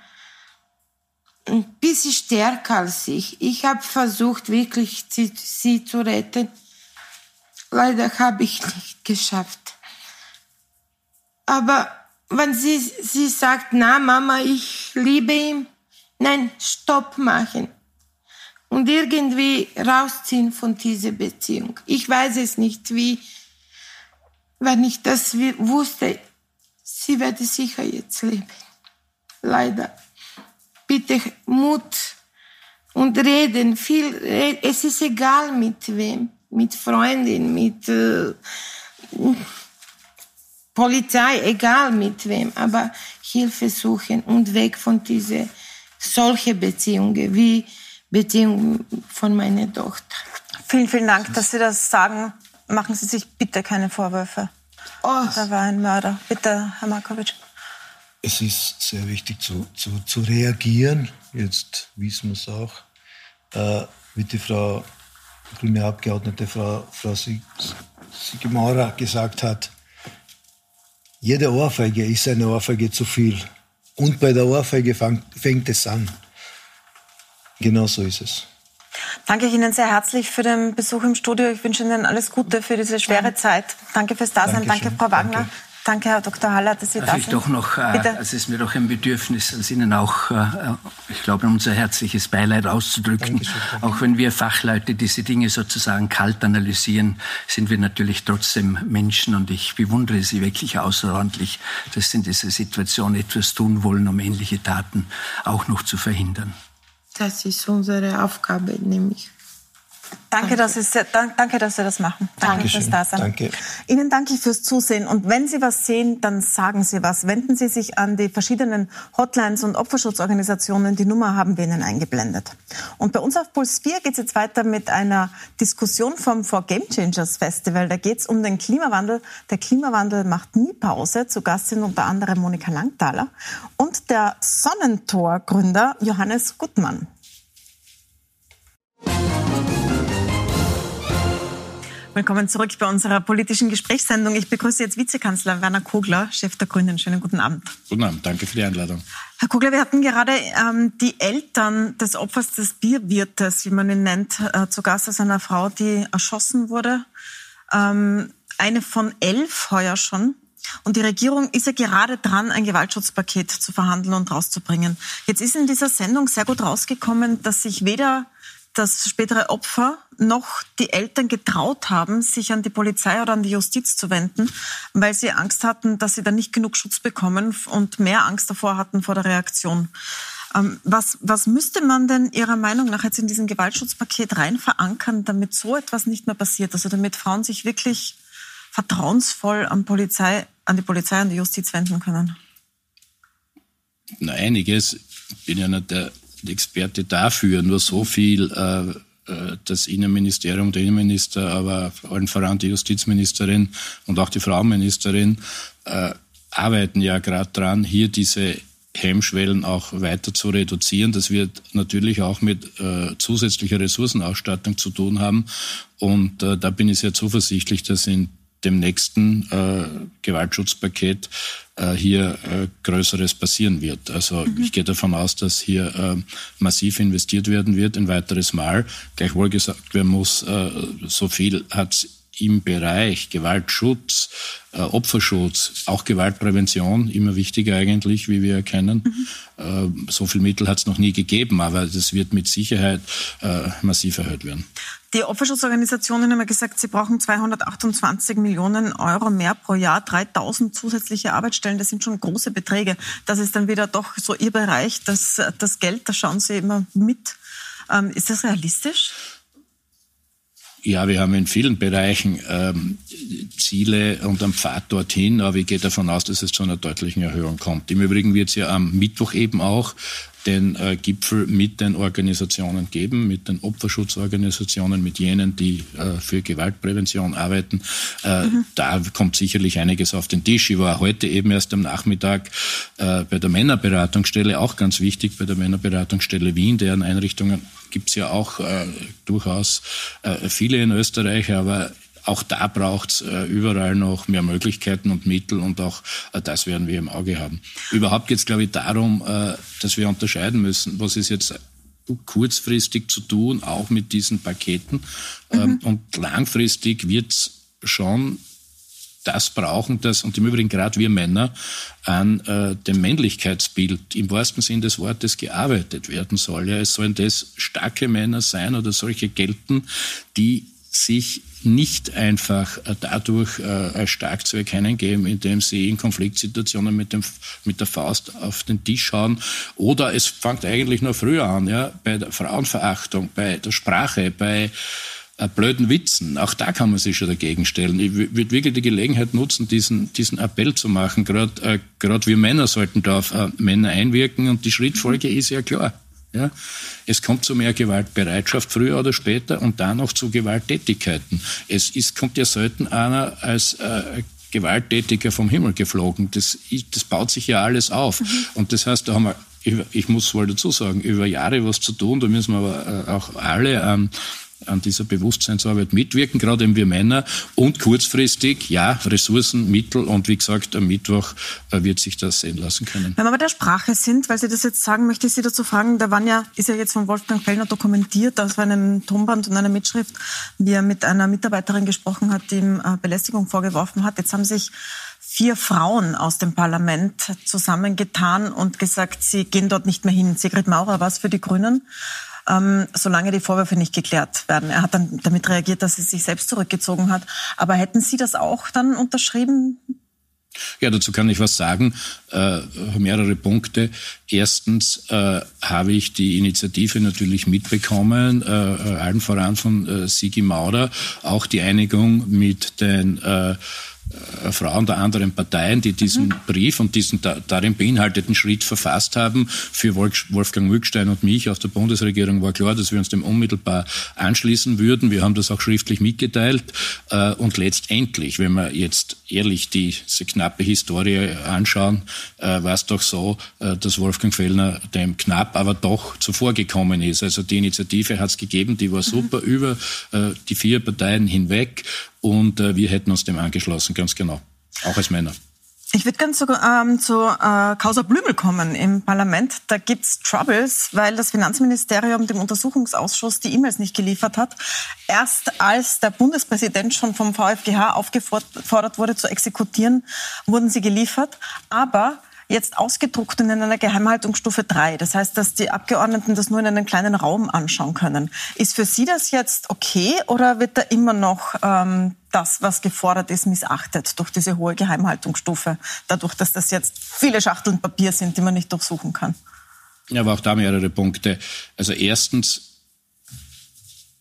ein bisschen stärker als ich. Ich habe versucht, wirklich sie, sie zu retten. Leider habe ich nicht geschafft. Aber wenn sie, sie sagt, na Mama, ich liebe ihn, nein, Stopp machen. Und irgendwie rausziehen von dieser Beziehung. Ich weiß es nicht, wie, wenn ich das wusste, sie werde sicher jetzt leben. Leider bitte Mut und reden. Viel, es ist egal mit wem, mit Freundin, mit äh, Polizei, egal mit wem, aber Hilfe suchen und weg von diese solche Beziehungen wie Beziehung von meiner Tochter. Vielen, vielen Dank, dass Sie das sagen. Machen Sie sich bitte keine Vorwürfe. Oh. Da war ein Mörder. Bitte, Herr Markovic es ist sehr wichtig zu, zu, zu reagieren. Jetzt wissen wir es auch. Äh, wie die Frau grüne Abgeordnete, Frau, Frau Sigmara gesagt hat, jede Ohrfeige ist eine Ohrfeige zu viel. Und bei der Ohrfeige fang, fängt es an. Genau so ist es. Danke ich Ihnen sehr herzlich für den Besuch im Studio. Ich wünsche Ihnen alles Gute für diese schwere Zeit. Danke fürs Dasein. Danke, Frau Wagner. Danke. Danke, Herr Dr. Haller, dass Sie Darf da ich sind. doch noch, äh, Bitte? es ist mir doch ein Bedürfnis, als Ihnen auch, äh, ich glaube, unser herzliches Beileid auszudrücken. Dankeschön, danke. Auch wenn wir Fachleute diese Dinge sozusagen kalt analysieren, sind wir natürlich trotzdem Menschen und ich bewundere Sie wirklich außerordentlich, dass Sie in dieser Situation etwas tun wollen, um ähnliche Taten auch noch zu verhindern. Das ist unsere Aufgabe, nämlich. Danke, dass Sie, danke, dass Sie das machen. Danke Dankeschön. fürs Dasein. Danke. Ihnen danke ich fürs Zusehen. Und wenn Sie was sehen, dann sagen Sie was. Wenden Sie sich an die verschiedenen Hotlines und Opferschutzorganisationen. Die Nummer haben wir Ihnen eingeblendet. Und bei uns auf Puls 4 geht es jetzt weiter mit einer Diskussion vom For Game Changers Festival. Da geht es um den Klimawandel. Der Klimawandel macht nie Pause. Zu Gast sind unter anderem Monika Langthaler und der Sonnentor-Gründer Johannes Gutmann. Willkommen zurück bei unserer politischen Gesprächssendung. Ich begrüße jetzt Vizekanzler Werner Kogler, Chef der Grünen. Schönen guten Abend. Guten Abend, danke für die Einladung. Herr Kogler, wir hatten gerade ähm, die Eltern des Opfers des Bierwirtes, wie man ihn nennt, äh, zu Gast als einer Frau, die erschossen wurde. Ähm, eine von elf heuer schon. Und die Regierung ist ja gerade dran, ein Gewaltschutzpaket zu verhandeln und rauszubringen. Jetzt ist in dieser Sendung sehr gut rausgekommen, dass sich weder das spätere Opfer noch die Eltern getraut haben, sich an die Polizei oder an die Justiz zu wenden, weil sie Angst hatten, dass sie dann nicht genug Schutz bekommen und mehr Angst davor hatten vor der Reaktion. Ähm, was, was müsste man denn Ihrer Meinung nach jetzt in diesem Gewaltschutzpaket rein verankern, damit so etwas nicht mehr passiert? Also damit Frauen sich wirklich vertrauensvoll an, Polizei, an die Polizei, an die Justiz wenden können? Na, einiges. Ich bin ja nicht der Experte dafür. Nur so viel, äh, das Innenministerium, der Innenminister, aber allen voran die Justizministerin und auch die Frauenministerin äh, arbeiten ja gerade dran, hier diese Hemmschwellen auch weiter zu reduzieren. Das wird natürlich auch mit äh, zusätzlicher Ressourcenausstattung zu tun haben. Und äh, da bin ich sehr zuversichtlich, dass in dem nächsten äh, Gewaltschutzpaket äh, hier äh, Größeres passieren wird. Also mhm. ich gehe davon aus, dass hier äh, massiv investiert werden wird, ein weiteres Mal. Gleichwohl gesagt werden muss, äh, so viel hat im Bereich Gewaltschutz, äh, Opferschutz, auch Gewaltprävention, immer wichtiger eigentlich, wie wir erkennen. Mhm. Äh, so viel Mittel hat es noch nie gegeben, aber das wird mit Sicherheit äh, massiv erhöht werden. Die Opferschutzorganisationen haben ja gesagt, sie brauchen 228 Millionen Euro mehr pro Jahr, 3000 zusätzliche Arbeitsstellen. Das sind schon große Beträge. Das ist dann wieder doch so Ihr Bereich, das, das Geld, da schauen Sie immer mit. Ähm, ist das realistisch? Ja, wir haben in vielen Bereichen ähm, Ziele und am Pfad dorthin, aber ich gehe davon aus, dass es zu einer deutlichen Erhöhung kommt. Im Übrigen wird es ja am Mittwoch eben auch den äh, Gipfel mit den Organisationen geben, mit den Opferschutzorganisationen, mit jenen, die äh, für Gewaltprävention arbeiten. Äh, mhm. Da kommt sicherlich einiges auf den Tisch. Ich war heute eben erst am Nachmittag äh, bei der Männerberatungsstelle, auch ganz wichtig, bei der Männerberatungsstelle Wien, deren Einrichtungen gibt's ja auch äh, durchaus äh, viele in Österreich, aber auch da braucht es äh, überall noch mehr Möglichkeiten und Mittel und auch äh, das werden wir im Auge haben. Überhaupt geht es, glaube ich, darum, äh, dass wir unterscheiden müssen, was ist jetzt kurzfristig zu tun, auch mit diesen Paketen. Ähm, mhm. Und langfristig wird es schon das brauchen, das, und im Übrigen gerade wir Männer, an äh, dem Männlichkeitsbild im wahrsten Sinn des Wortes gearbeitet werden soll. Ja, es sollen das starke Männer sein oder solche gelten, die sich nicht einfach äh, dadurch äh, stark zu erkennen geben, indem sie in Konfliktsituationen mit, dem, mit der Faust auf den Tisch hauen. Oder es fängt eigentlich noch früher an, ja, bei der Frauenverachtung, bei der Sprache, bei äh, blöden Witzen. Auch da kann man sich schon dagegen stellen. Ich würde wirklich die Gelegenheit nutzen, diesen, diesen Appell zu machen. Gerade äh, wir Männer sollten da auf äh, Männer einwirken und die Schrittfolge ist ja klar. Ja? Es kommt zu mehr Gewaltbereitschaft früher oder später und dann noch zu Gewalttätigkeiten. Es ist, kommt ja selten einer als äh, Gewalttätiger vom Himmel geflogen. Das, das baut sich ja alles auf. Mhm. Und das heißt, da haben wir ich muss wohl dazu sagen, über Jahre was zu tun. Da müssen wir aber äh, auch alle an an dieser Bewusstseinsarbeit mitwirken, gerade eben wir Männer. Und kurzfristig, ja, Ressourcen, Mittel und wie gesagt, am Mittwoch äh, wird sich das sehen lassen können. Wenn wir bei der Sprache sind, weil Sie das jetzt sagen, möchte ich Sie dazu fragen, da waren ja, ist ja jetzt von Wolfgang Fellner dokumentiert, war einem Tonband und einer Mitschrift, wie er mit einer Mitarbeiterin gesprochen hat, die ihm äh, Belästigung vorgeworfen hat. Jetzt haben sich vier Frauen aus dem Parlament zusammengetan und gesagt, sie gehen dort nicht mehr hin. Sigrid Maurer war es für die Grünen ähm, solange die Vorwürfe nicht geklärt werden. Er hat dann damit reagiert, dass sie sich selbst zurückgezogen hat. Aber hätten Sie das auch dann unterschrieben? Ja, dazu kann ich was sagen. Äh, mehrere Punkte. Erstens äh, habe ich die Initiative natürlich mitbekommen, äh, allen voran von äh, Sigi Mauder, auch die Einigung mit den äh, Frauen der anderen Parteien, die diesen mhm. Brief und diesen da, darin beinhalteten Schritt verfasst haben. Für Wolfgang Mückstein und mich aus der Bundesregierung war klar, dass wir uns dem unmittelbar anschließen würden. Wir haben das auch schriftlich mitgeteilt. Äh, und letztendlich, wenn wir jetzt ehrlich diese knappe Historie anschauen, äh, war es doch so, dass Wolfgang Fellner dem knapp, aber doch zuvor gekommen ist. Also die Initiative hat es gegeben, die war mhm. super mhm. über die vier Parteien hinweg. Und äh, wir hätten uns dem angeschlossen, ganz genau. Auch als Männer. Ich würde ganz sogar ähm, zu äh, Causa Blümel kommen im Parlament. Da gibt's Troubles, weil das Finanzministerium dem Untersuchungsausschuss die E-Mails nicht geliefert hat. Erst als der Bundespräsident schon vom VfGH aufgefordert wurde zu exekutieren, wurden sie geliefert. Aber jetzt ausgedruckt und in einer Geheimhaltungsstufe 3. Das heißt, dass die Abgeordneten das nur in einem kleinen Raum anschauen können. Ist für Sie das jetzt okay oder wird da immer noch ähm, das, was gefordert ist, missachtet durch diese hohe Geheimhaltungsstufe, dadurch, dass das jetzt viele Schachteln Papier sind, die man nicht durchsuchen kann? Ja, aber auch da mehrere Punkte. Also erstens,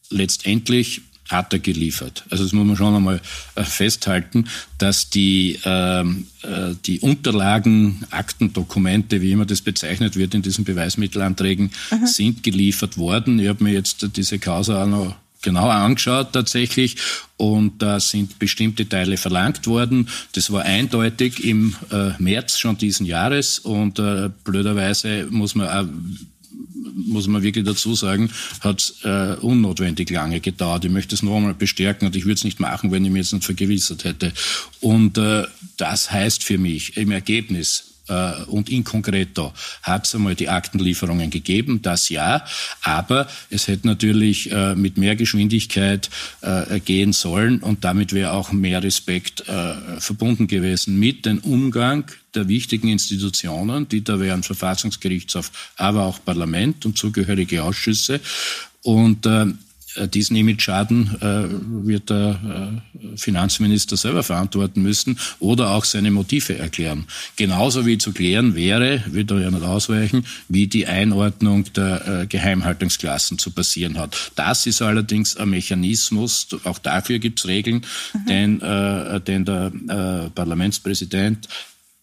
letztendlich hat er geliefert. Also das muss man schon einmal äh, festhalten, dass die, ähm, äh, die Unterlagen, Akten, Dokumente, wie immer das bezeichnet wird in diesen Beweismittelanträgen, mhm. sind geliefert worden. Ich habe mir jetzt diese Causa auch noch genau angeschaut tatsächlich und da sind bestimmte Teile verlangt worden. Das war eindeutig im äh, März schon diesen Jahres und äh, blöderweise muss man auch muss man wirklich dazu sagen, hat äh, unnotwendig lange gedauert. Ich möchte es noch einmal bestärken und ich würde es nicht machen, wenn ich mir jetzt nicht vergewissert hätte. Und äh, das heißt für mich im Ergebnis, äh, und in concreto hat es einmal die Aktenlieferungen gegeben, das ja, aber es hätte natürlich äh, mit mehr Geschwindigkeit äh, gehen sollen und damit wäre auch mehr Respekt äh, verbunden gewesen mit dem Umgang der wichtigen Institutionen, die da wären Verfassungsgerichtshof, aber auch Parlament und zugehörige Ausschüsse. Und äh, diesen Image-Schaden äh, wird der äh, Finanzminister selber verantworten müssen oder auch seine Motive erklären. Genauso wie zu klären wäre, wird er ja nicht ausweichen, wie die Einordnung der äh, Geheimhaltungsklassen zu passieren hat. Das ist allerdings ein Mechanismus, auch dafür gibt es Regeln, mhm. den, äh, den der äh, Parlamentspräsident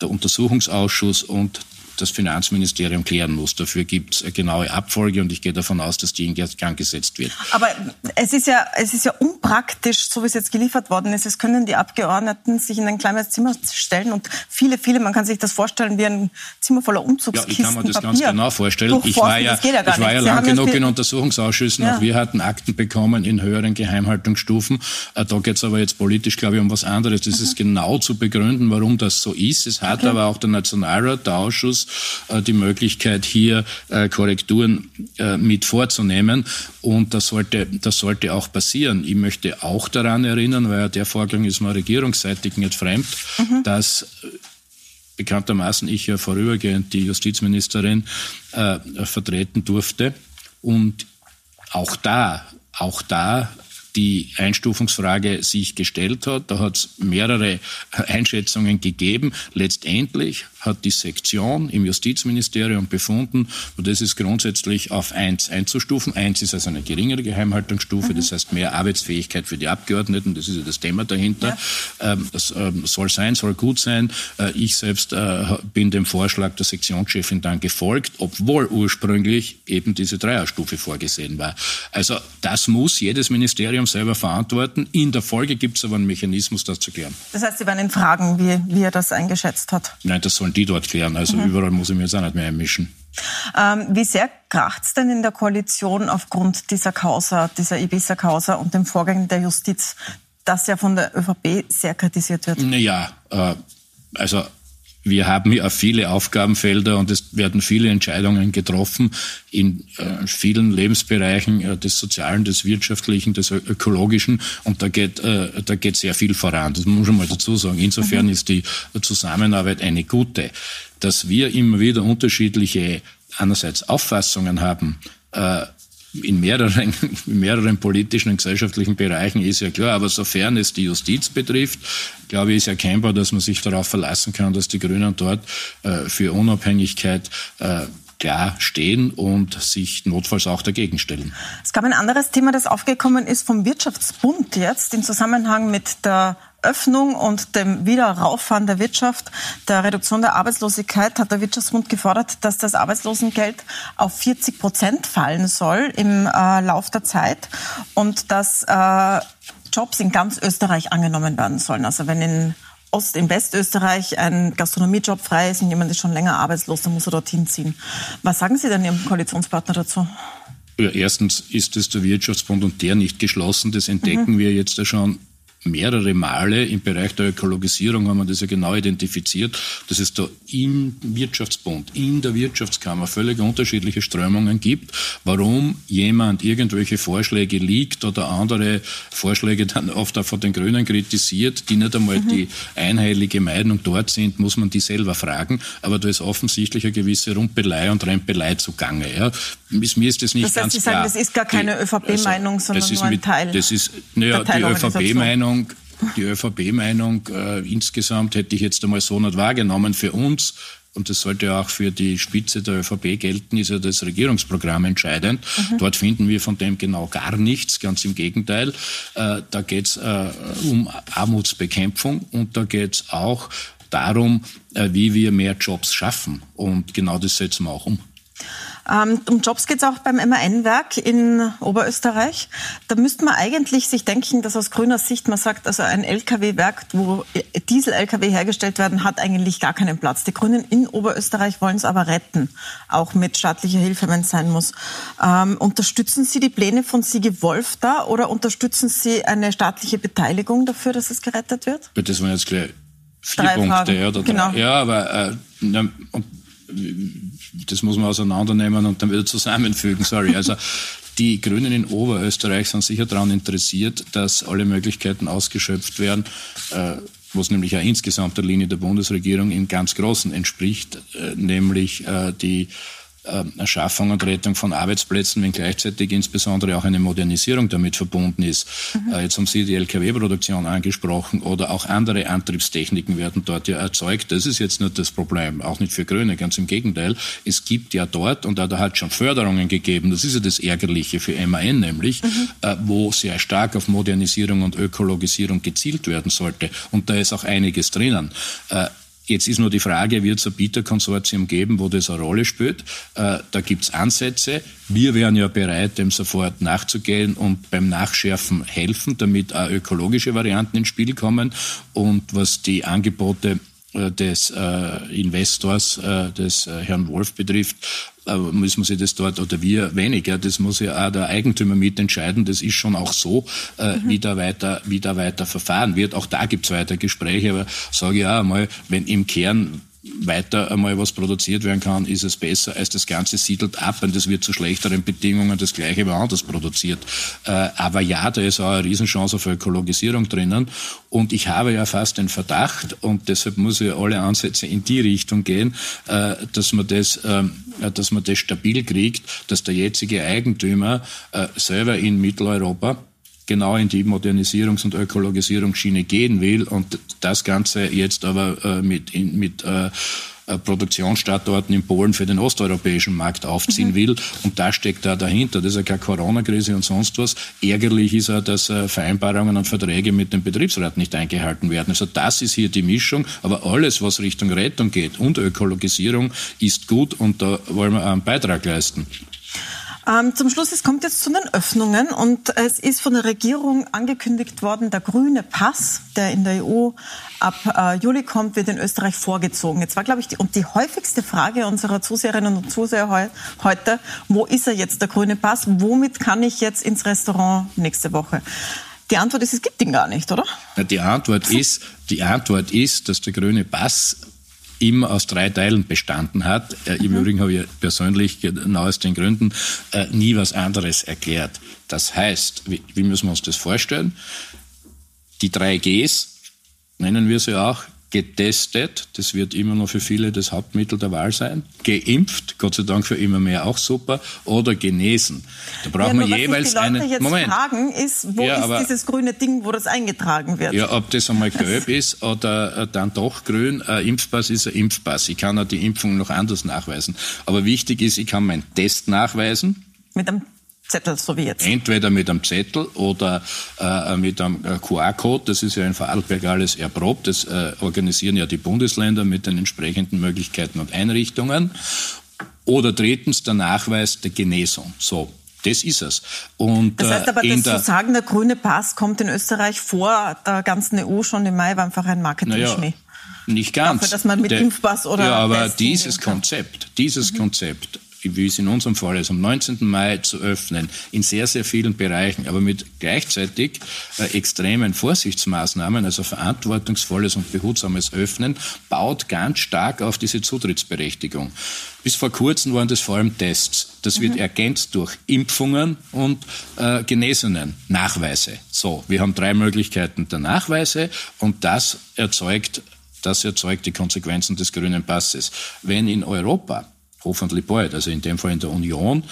der Untersuchungsausschuss und das Finanzministerium klären muss. Dafür gibt es eine genaue Abfolge und ich gehe davon aus, dass die in Gang gesetzt wird. Aber es ist ja, es ist ja unpraktisch, so wie es jetzt geliefert worden ist. Es können die Abgeordneten sich in ein kleines Zimmer stellen und viele, viele, man kann sich das vorstellen wie ein Zimmer voller Umzugskisten. Ja, ich kann mir das Papier. ganz genau vorstellen. Ich war ja, ja, ich war ja lang genug in Untersuchungsausschüssen. Ja. Auch wir hatten Akten bekommen in höheren Geheimhaltungsstufen. Äh, da geht es aber jetzt politisch, glaube ich, um was anderes. Das mhm. ist genau zu begründen, warum das so ist. Es hat okay. aber auch der Nationalrat, der Ausschuss, äh, die Möglichkeit, hier äh, Korrekturen äh, mit vorzunehmen. Und das sollte, das sollte auch passieren. Ich möchte auch daran erinnern, weil der Vorgang ist mir regierungsseitig nicht fremd, mhm. dass bekanntermaßen ich ja vorübergehend die Justizministerin äh, vertreten durfte. Und auch da, auch da die Einstufungsfrage sich gestellt hat. Da hat es mehrere Einschätzungen gegeben. Letztendlich hat die Sektion im Justizministerium befunden, und das ist grundsätzlich auf eins einzustufen. Eins ist also eine geringere Geheimhaltungsstufe, mhm. das heißt mehr Arbeitsfähigkeit für die Abgeordneten, das ist ja das Thema dahinter. Ja. Ähm, das ähm, soll sein, soll gut sein. Äh, ich selbst äh, bin dem Vorschlag der Sektionschefin dann gefolgt, obwohl ursprünglich eben diese Dreierstufe vorgesehen war. Also das muss jedes Ministerium selber verantworten. In der Folge gibt es aber einen Mechanismus, das zu klären. Das heißt, Sie werden ihn fragen, wie, wie er das eingeschätzt hat? Nein, das sollen die dort klären. Also mhm. überall muss ich mir jetzt auch nicht mehr einmischen. Ähm, wie sehr kracht es denn in der Koalition aufgrund dieser Causa, dieser Ibiza-Causa und dem Vorgang der Justiz, das ja von der ÖVP sehr kritisiert wird? Naja, äh, also wir haben ja viele Aufgabenfelder und es werden viele Entscheidungen getroffen in äh, vielen Lebensbereichen äh, des Sozialen, des Wirtschaftlichen, des Ökologischen und da geht, äh, da geht sehr viel voran. Das muss man mal dazu sagen. Insofern mhm. ist die Zusammenarbeit eine gute. Dass wir immer wieder unterschiedliche einerseits Auffassungen haben, äh, in mehreren, in mehreren politischen und gesellschaftlichen Bereichen ist ja klar. Aber sofern es die Justiz betrifft, glaube ich, ist erkennbar, dass man sich darauf verlassen kann, dass die Grünen dort äh, für Unabhängigkeit äh, klar stehen und sich notfalls auch dagegen stellen. Es gab ein anderes Thema, das aufgekommen ist vom Wirtschaftsbund jetzt im Zusammenhang mit der Öffnung und dem Wiederauffahren der Wirtschaft, der Reduktion der Arbeitslosigkeit hat der Wirtschaftsbund gefordert, dass das Arbeitslosengeld auf 40 Prozent fallen soll im äh, Lauf der Zeit und dass äh, Jobs in ganz Österreich angenommen werden sollen. Also wenn in Ost, in Westösterreich ein Gastronomiejob frei ist und jemand ist schon länger arbeitslos, dann muss er dorthin ziehen. Was sagen Sie denn Ihrem Koalitionspartner dazu? Ja, erstens ist es der Wirtschaftsbund und der nicht geschlossen. Das entdecken mhm. wir jetzt ja schon mehrere Male im Bereich der Ökologisierung haben wir das ja genau identifiziert, dass es da im Wirtschaftsbund, in der Wirtschaftskammer völlig unterschiedliche Strömungen gibt, warum jemand irgendwelche Vorschläge liegt oder andere Vorschläge dann oft auch von den Grünen kritisiert, die nicht einmal mhm. die einheilige Meinung dort sind, muss man die selber fragen. Aber da ist offensichtlich eine gewisse Rumpelei und Rempelei zugange. Ja. Mir ist das nicht das heißt, ganz Sie sagen, das ist gar keine ÖVP-Meinung, also, sondern nur ein Teil. Das ist, naja, die ÖVP-Meinung Meinung, die ÖVP-Meinung äh, insgesamt hätte ich jetzt einmal so nicht wahrgenommen. Für uns und das sollte auch für die Spitze der ÖVP gelten, ist ja das Regierungsprogramm entscheidend. Mhm. Dort finden wir von dem genau gar nichts, ganz im Gegenteil. Äh, da geht es äh, um Armutsbekämpfung und da geht es auch darum, äh, wie wir mehr Jobs schaffen. Und genau das setzen wir auch um. Ähm, um Jobs geht es auch beim MAN-Werk in Oberösterreich. Da müsste man eigentlich sich denken, dass aus grüner Sicht man sagt, also ein Lkw-Werk, wo Diesel-Lkw hergestellt werden, hat eigentlich gar keinen Platz. Die Grünen in Oberösterreich wollen es aber retten, auch mit staatlicher Hilfe, wenn es sein muss. Ähm, unterstützen Sie die Pläne von Sigi Wolf da oder unterstützen Sie eine staatliche Beteiligung dafür, dass es gerettet wird? Das waren jetzt gleich vier drei Punkte. Fragen. Ja, genau. ja, aber äh, das muss man auseinandernehmen und dann wieder zusammenfügen, sorry. Also die Grünen in Oberösterreich sind sicher daran interessiert, dass alle Möglichkeiten ausgeschöpft werden, äh, was nämlich ja insgesamt der Linie der Bundesregierung im ganz Großen entspricht, äh, nämlich äh, die Erschaffung und Rettung von Arbeitsplätzen, wenn gleichzeitig insbesondere auch eine Modernisierung damit verbunden ist. Mhm. Äh, jetzt haben Sie die Lkw-Produktion angesprochen oder auch andere Antriebstechniken werden dort ja erzeugt. Das ist jetzt nicht das Problem, auch nicht für Grüne, ganz im Gegenteil. Es gibt ja dort, und da hat schon Förderungen gegeben, das ist ja das Ärgerliche für MAN nämlich, mhm. Äh, wo sehr stark auf Modernisierung und Ökologisierung gezielt werden sollte. Und da ist auch einiges drinnen. Jetzt ist nur die Frage, wird es ein Bieterkonsortium geben, wo das eine Rolle spielt? Äh, da gibt es Ansätze. Wir wären ja bereit, dem sofort nachzugehen und beim Nachschärfen helfen, damit auch ökologische Varianten ins Spiel kommen. Und was die Angebote äh, des äh, Investors, des Herrn Wolf betrifft, äh, muss man sich das dort oder wir weniger. Das muss ja auch der Eigentümer mitentscheiden. Das ist schon auch so, äh, mhm. wie da weiter, wie da weiter verfahren wird. Auch da gibt es weiter Gespräche, aber sage ich auch einmal, wenn im Kern weiter einmal was produziert werden kann, ist es besser, als das Ganze siedelt ab und das wird zu schlechteren Bedingungen das Gleiche woanders produziert. Äh, aber ja, da ist auch eine Riesenchance auf Ökologisierung drinnen und ich habe ja fast den Verdacht und deshalb muss ich alle Ansätze in die Richtung gehen, äh, dass man das, ähm, dass man das stabil kriegt, dass der jetzige Eigentümer äh, selber in Mitteleuropa genau in die Modernisierungs- und Ökologisierungsschiene gehen will und das Ganze jetzt aber äh, mit, in, mit äh, äh, Produktionsstandorten in Polen für den osteuropäischen Markt aufziehen mhm. will. Und da steckt da dahinter. Das ist ja keine Corona-Krise und sonst was. Ärgerlich ist ja, dass äh, Vereinbarungen und Verträge mit dem Betriebsrat nicht eingehalten werden. Also das ist hier die Mischung. Aber alles, was Richtung Rettung geht und Ökologisierung, ist gut und da wollen wir einen Beitrag leisten. Ähm, zum Schluss, es kommt jetzt zu den Öffnungen und es ist von der Regierung angekündigt worden, der grüne Pass, der in der EU ab äh, Juli kommt, wird in Österreich vorgezogen. Jetzt war, glaube ich, die, und die häufigste Frage unserer Zuseherinnen und Zuseher heu, heute, wo ist er jetzt, der grüne Pass? Womit kann ich jetzt ins Restaurant nächste Woche? Die Antwort ist, es gibt ihn gar nicht, oder? Ja, die Antwort ist, die Antwort ist, dass der grüne Pass immer aus drei Teilen bestanden hat. Äh, Im mhm. Übrigen habe ich persönlich, genau aus den Gründen, äh, nie was anderes erklärt. Das heißt, wie, wie müssen wir uns das vorstellen? Die drei Gs, nennen wir sie auch, getestet, das wird immer noch für viele das Hauptmittel der Wahl sein, geimpft, Gott sei Dank für immer mehr auch super, oder genesen. Da brauchen ja, wir jeweils einen jetzt Moment. Fragen ist, wo ja, ist aber, dieses grüne Ding, wo das eingetragen wird? Ja, ob das einmal gelb ist oder äh, dann doch grün, ein Impfpass ist ein Impfpass. Ich kann auch die Impfung noch anders nachweisen. Aber wichtig ist, ich kann meinen Test nachweisen. Mit einem Zettel, so wie jetzt. Entweder mit einem Zettel oder äh, mit einem äh, QR-Code. Das ist ja in Vorarlberg alles erprobt. Das äh, organisieren ja die Bundesländer mit den entsprechenden Möglichkeiten und Einrichtungen. Oder drittens der Nachweis der Genesung. So. Das ist es. Und, das heißt aber, äh, das zu sagen, der grüne Pass kommt in Österreich vor der ganzen EU schon im Mai, war einfach ein Marketing-Schmäh. Naja, nicht ganz. Dafür, dass man mit der, Impfpass oder Ja, aber dieses Konzept, dieses mhm. Konzept wie es in unserem Fall ist, am 19. Mai zu öffnen, in sehr, sehr vielen Bereichen, aber mit gleichzeitig äh, extremen Vorsichtsmaßnahmen, also verantwortungsvolles und behutsames Öffnen, baut ganz stark auf diese Zutrittsberechtigung. Bis vor kurzem waren das vor allem Tests. Das wird mhm. ergänzt durch Impfungen und äh, Genesenen, Nachweise. So, wir haben drei Möglichkeiten der Nachweise und das erzeugt, das erzeugt die Konsequenzen des grünen Passes. Wenn in Europa hoffentlich bald, also in dem Fall in der Union,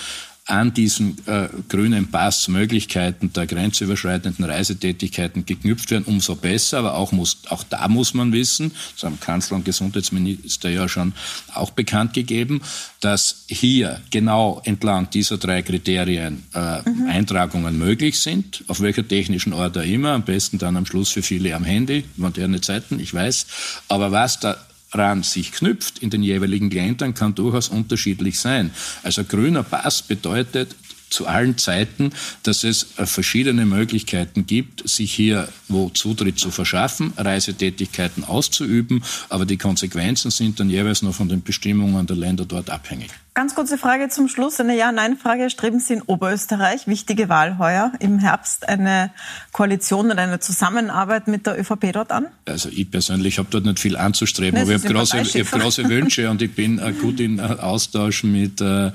an diesen äh, grünen Pass Möglichkeiten der grenzüberschreitenden Reisetätigkeiten geknüpft werden, umso besser. Aber auch, muss, auch da muss man wissen, das haben Kanzler und Gesundheitsminister ja schon auch bekannt gegeben, dass hier genau entlang dieser drei Kriterien äh, mhm. Eintragungen möglich sind, auf welcher technischen Order immer, am besten dann am Schluss für viele am Handy, moderne Zeiten, ich weiß. Aber was da ran sich knüpft in den jeweiligen Ländern, kann durchaus unterschiedlich sein. Also grüner Pass bedeutet zu allen Zeiten, dass es äh, verschiedene Möglichkeiten gibt, sich hier wo Zutritt zu verschaffen, Reisetätigkeiten auszuüben, aber die Konsequenzen sind dann jeweils noch von den Bestimmungen der Länder dort abhängig. Ganz kurze Frage zum Schluss, eine Ja-Nein-Frage. Streben Sie in Oberösterreich, wichtige Wahl heuer im Herbst, eine Koalition oder eine Zusammenarbeit mit der ÖVP dort an? Also ich persönlich habe dort nicht viel anzustreben, nee, aber ich habe große, hab große Wünsche und ich bin äh, gut in äh, Austausch mit äh,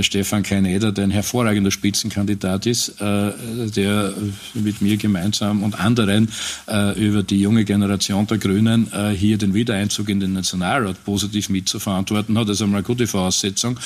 Stefan Keineder, der ein hervorragender Spitzenkandidat ist, äh, der mit mir gemeinsam und anderen äh, über die junge Generation der Grünen äh, hier den Wiedereinzug in den Nationalrat positiv mitzuverantworten hat. Das ist einmal eine gute Voraussetzung.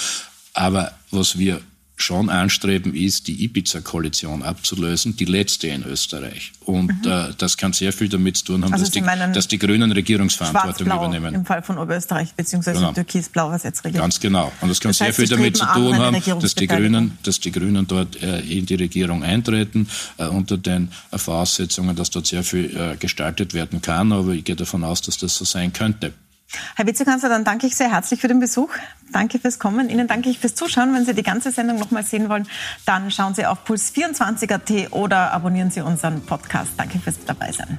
Aber was wir schon anstreben, ist, die Ibiza-Koalition abzulösen, die letzte in Österreich. Und mhm. äh, das kann sehr viel damit zu tun haben, also dass, die, dass, die, Grünen Regierungsverantwortung übernehmen. Im Fall von Oberösterreich beziehungsweise genau. Türkis-Blau, was jetzt regiert. Ganz genau. Und das kann das heißt, sehr viel damit zu tun haben, dass die, Grünen, dass die Grünen dort äh, in die Regierung eintreten, äh, unter den Voraussetzungen, dass dort sehr viel äh, gestaltet werden kann. Aber ich gehe davon aus, dass das so sein könnte. Herr Vizekanzler, dann danke ich sehr herzlich für den Besuch. Danke fürs Kommen. Ihnen danke ich fürs Zuschauen. Wenn Sie die ganze Sendung noch mal sehen wollen, dann schauen Sie auf puls24.at oder abonnieren Sie unseren Podcast. Danke fürs Dabeisein.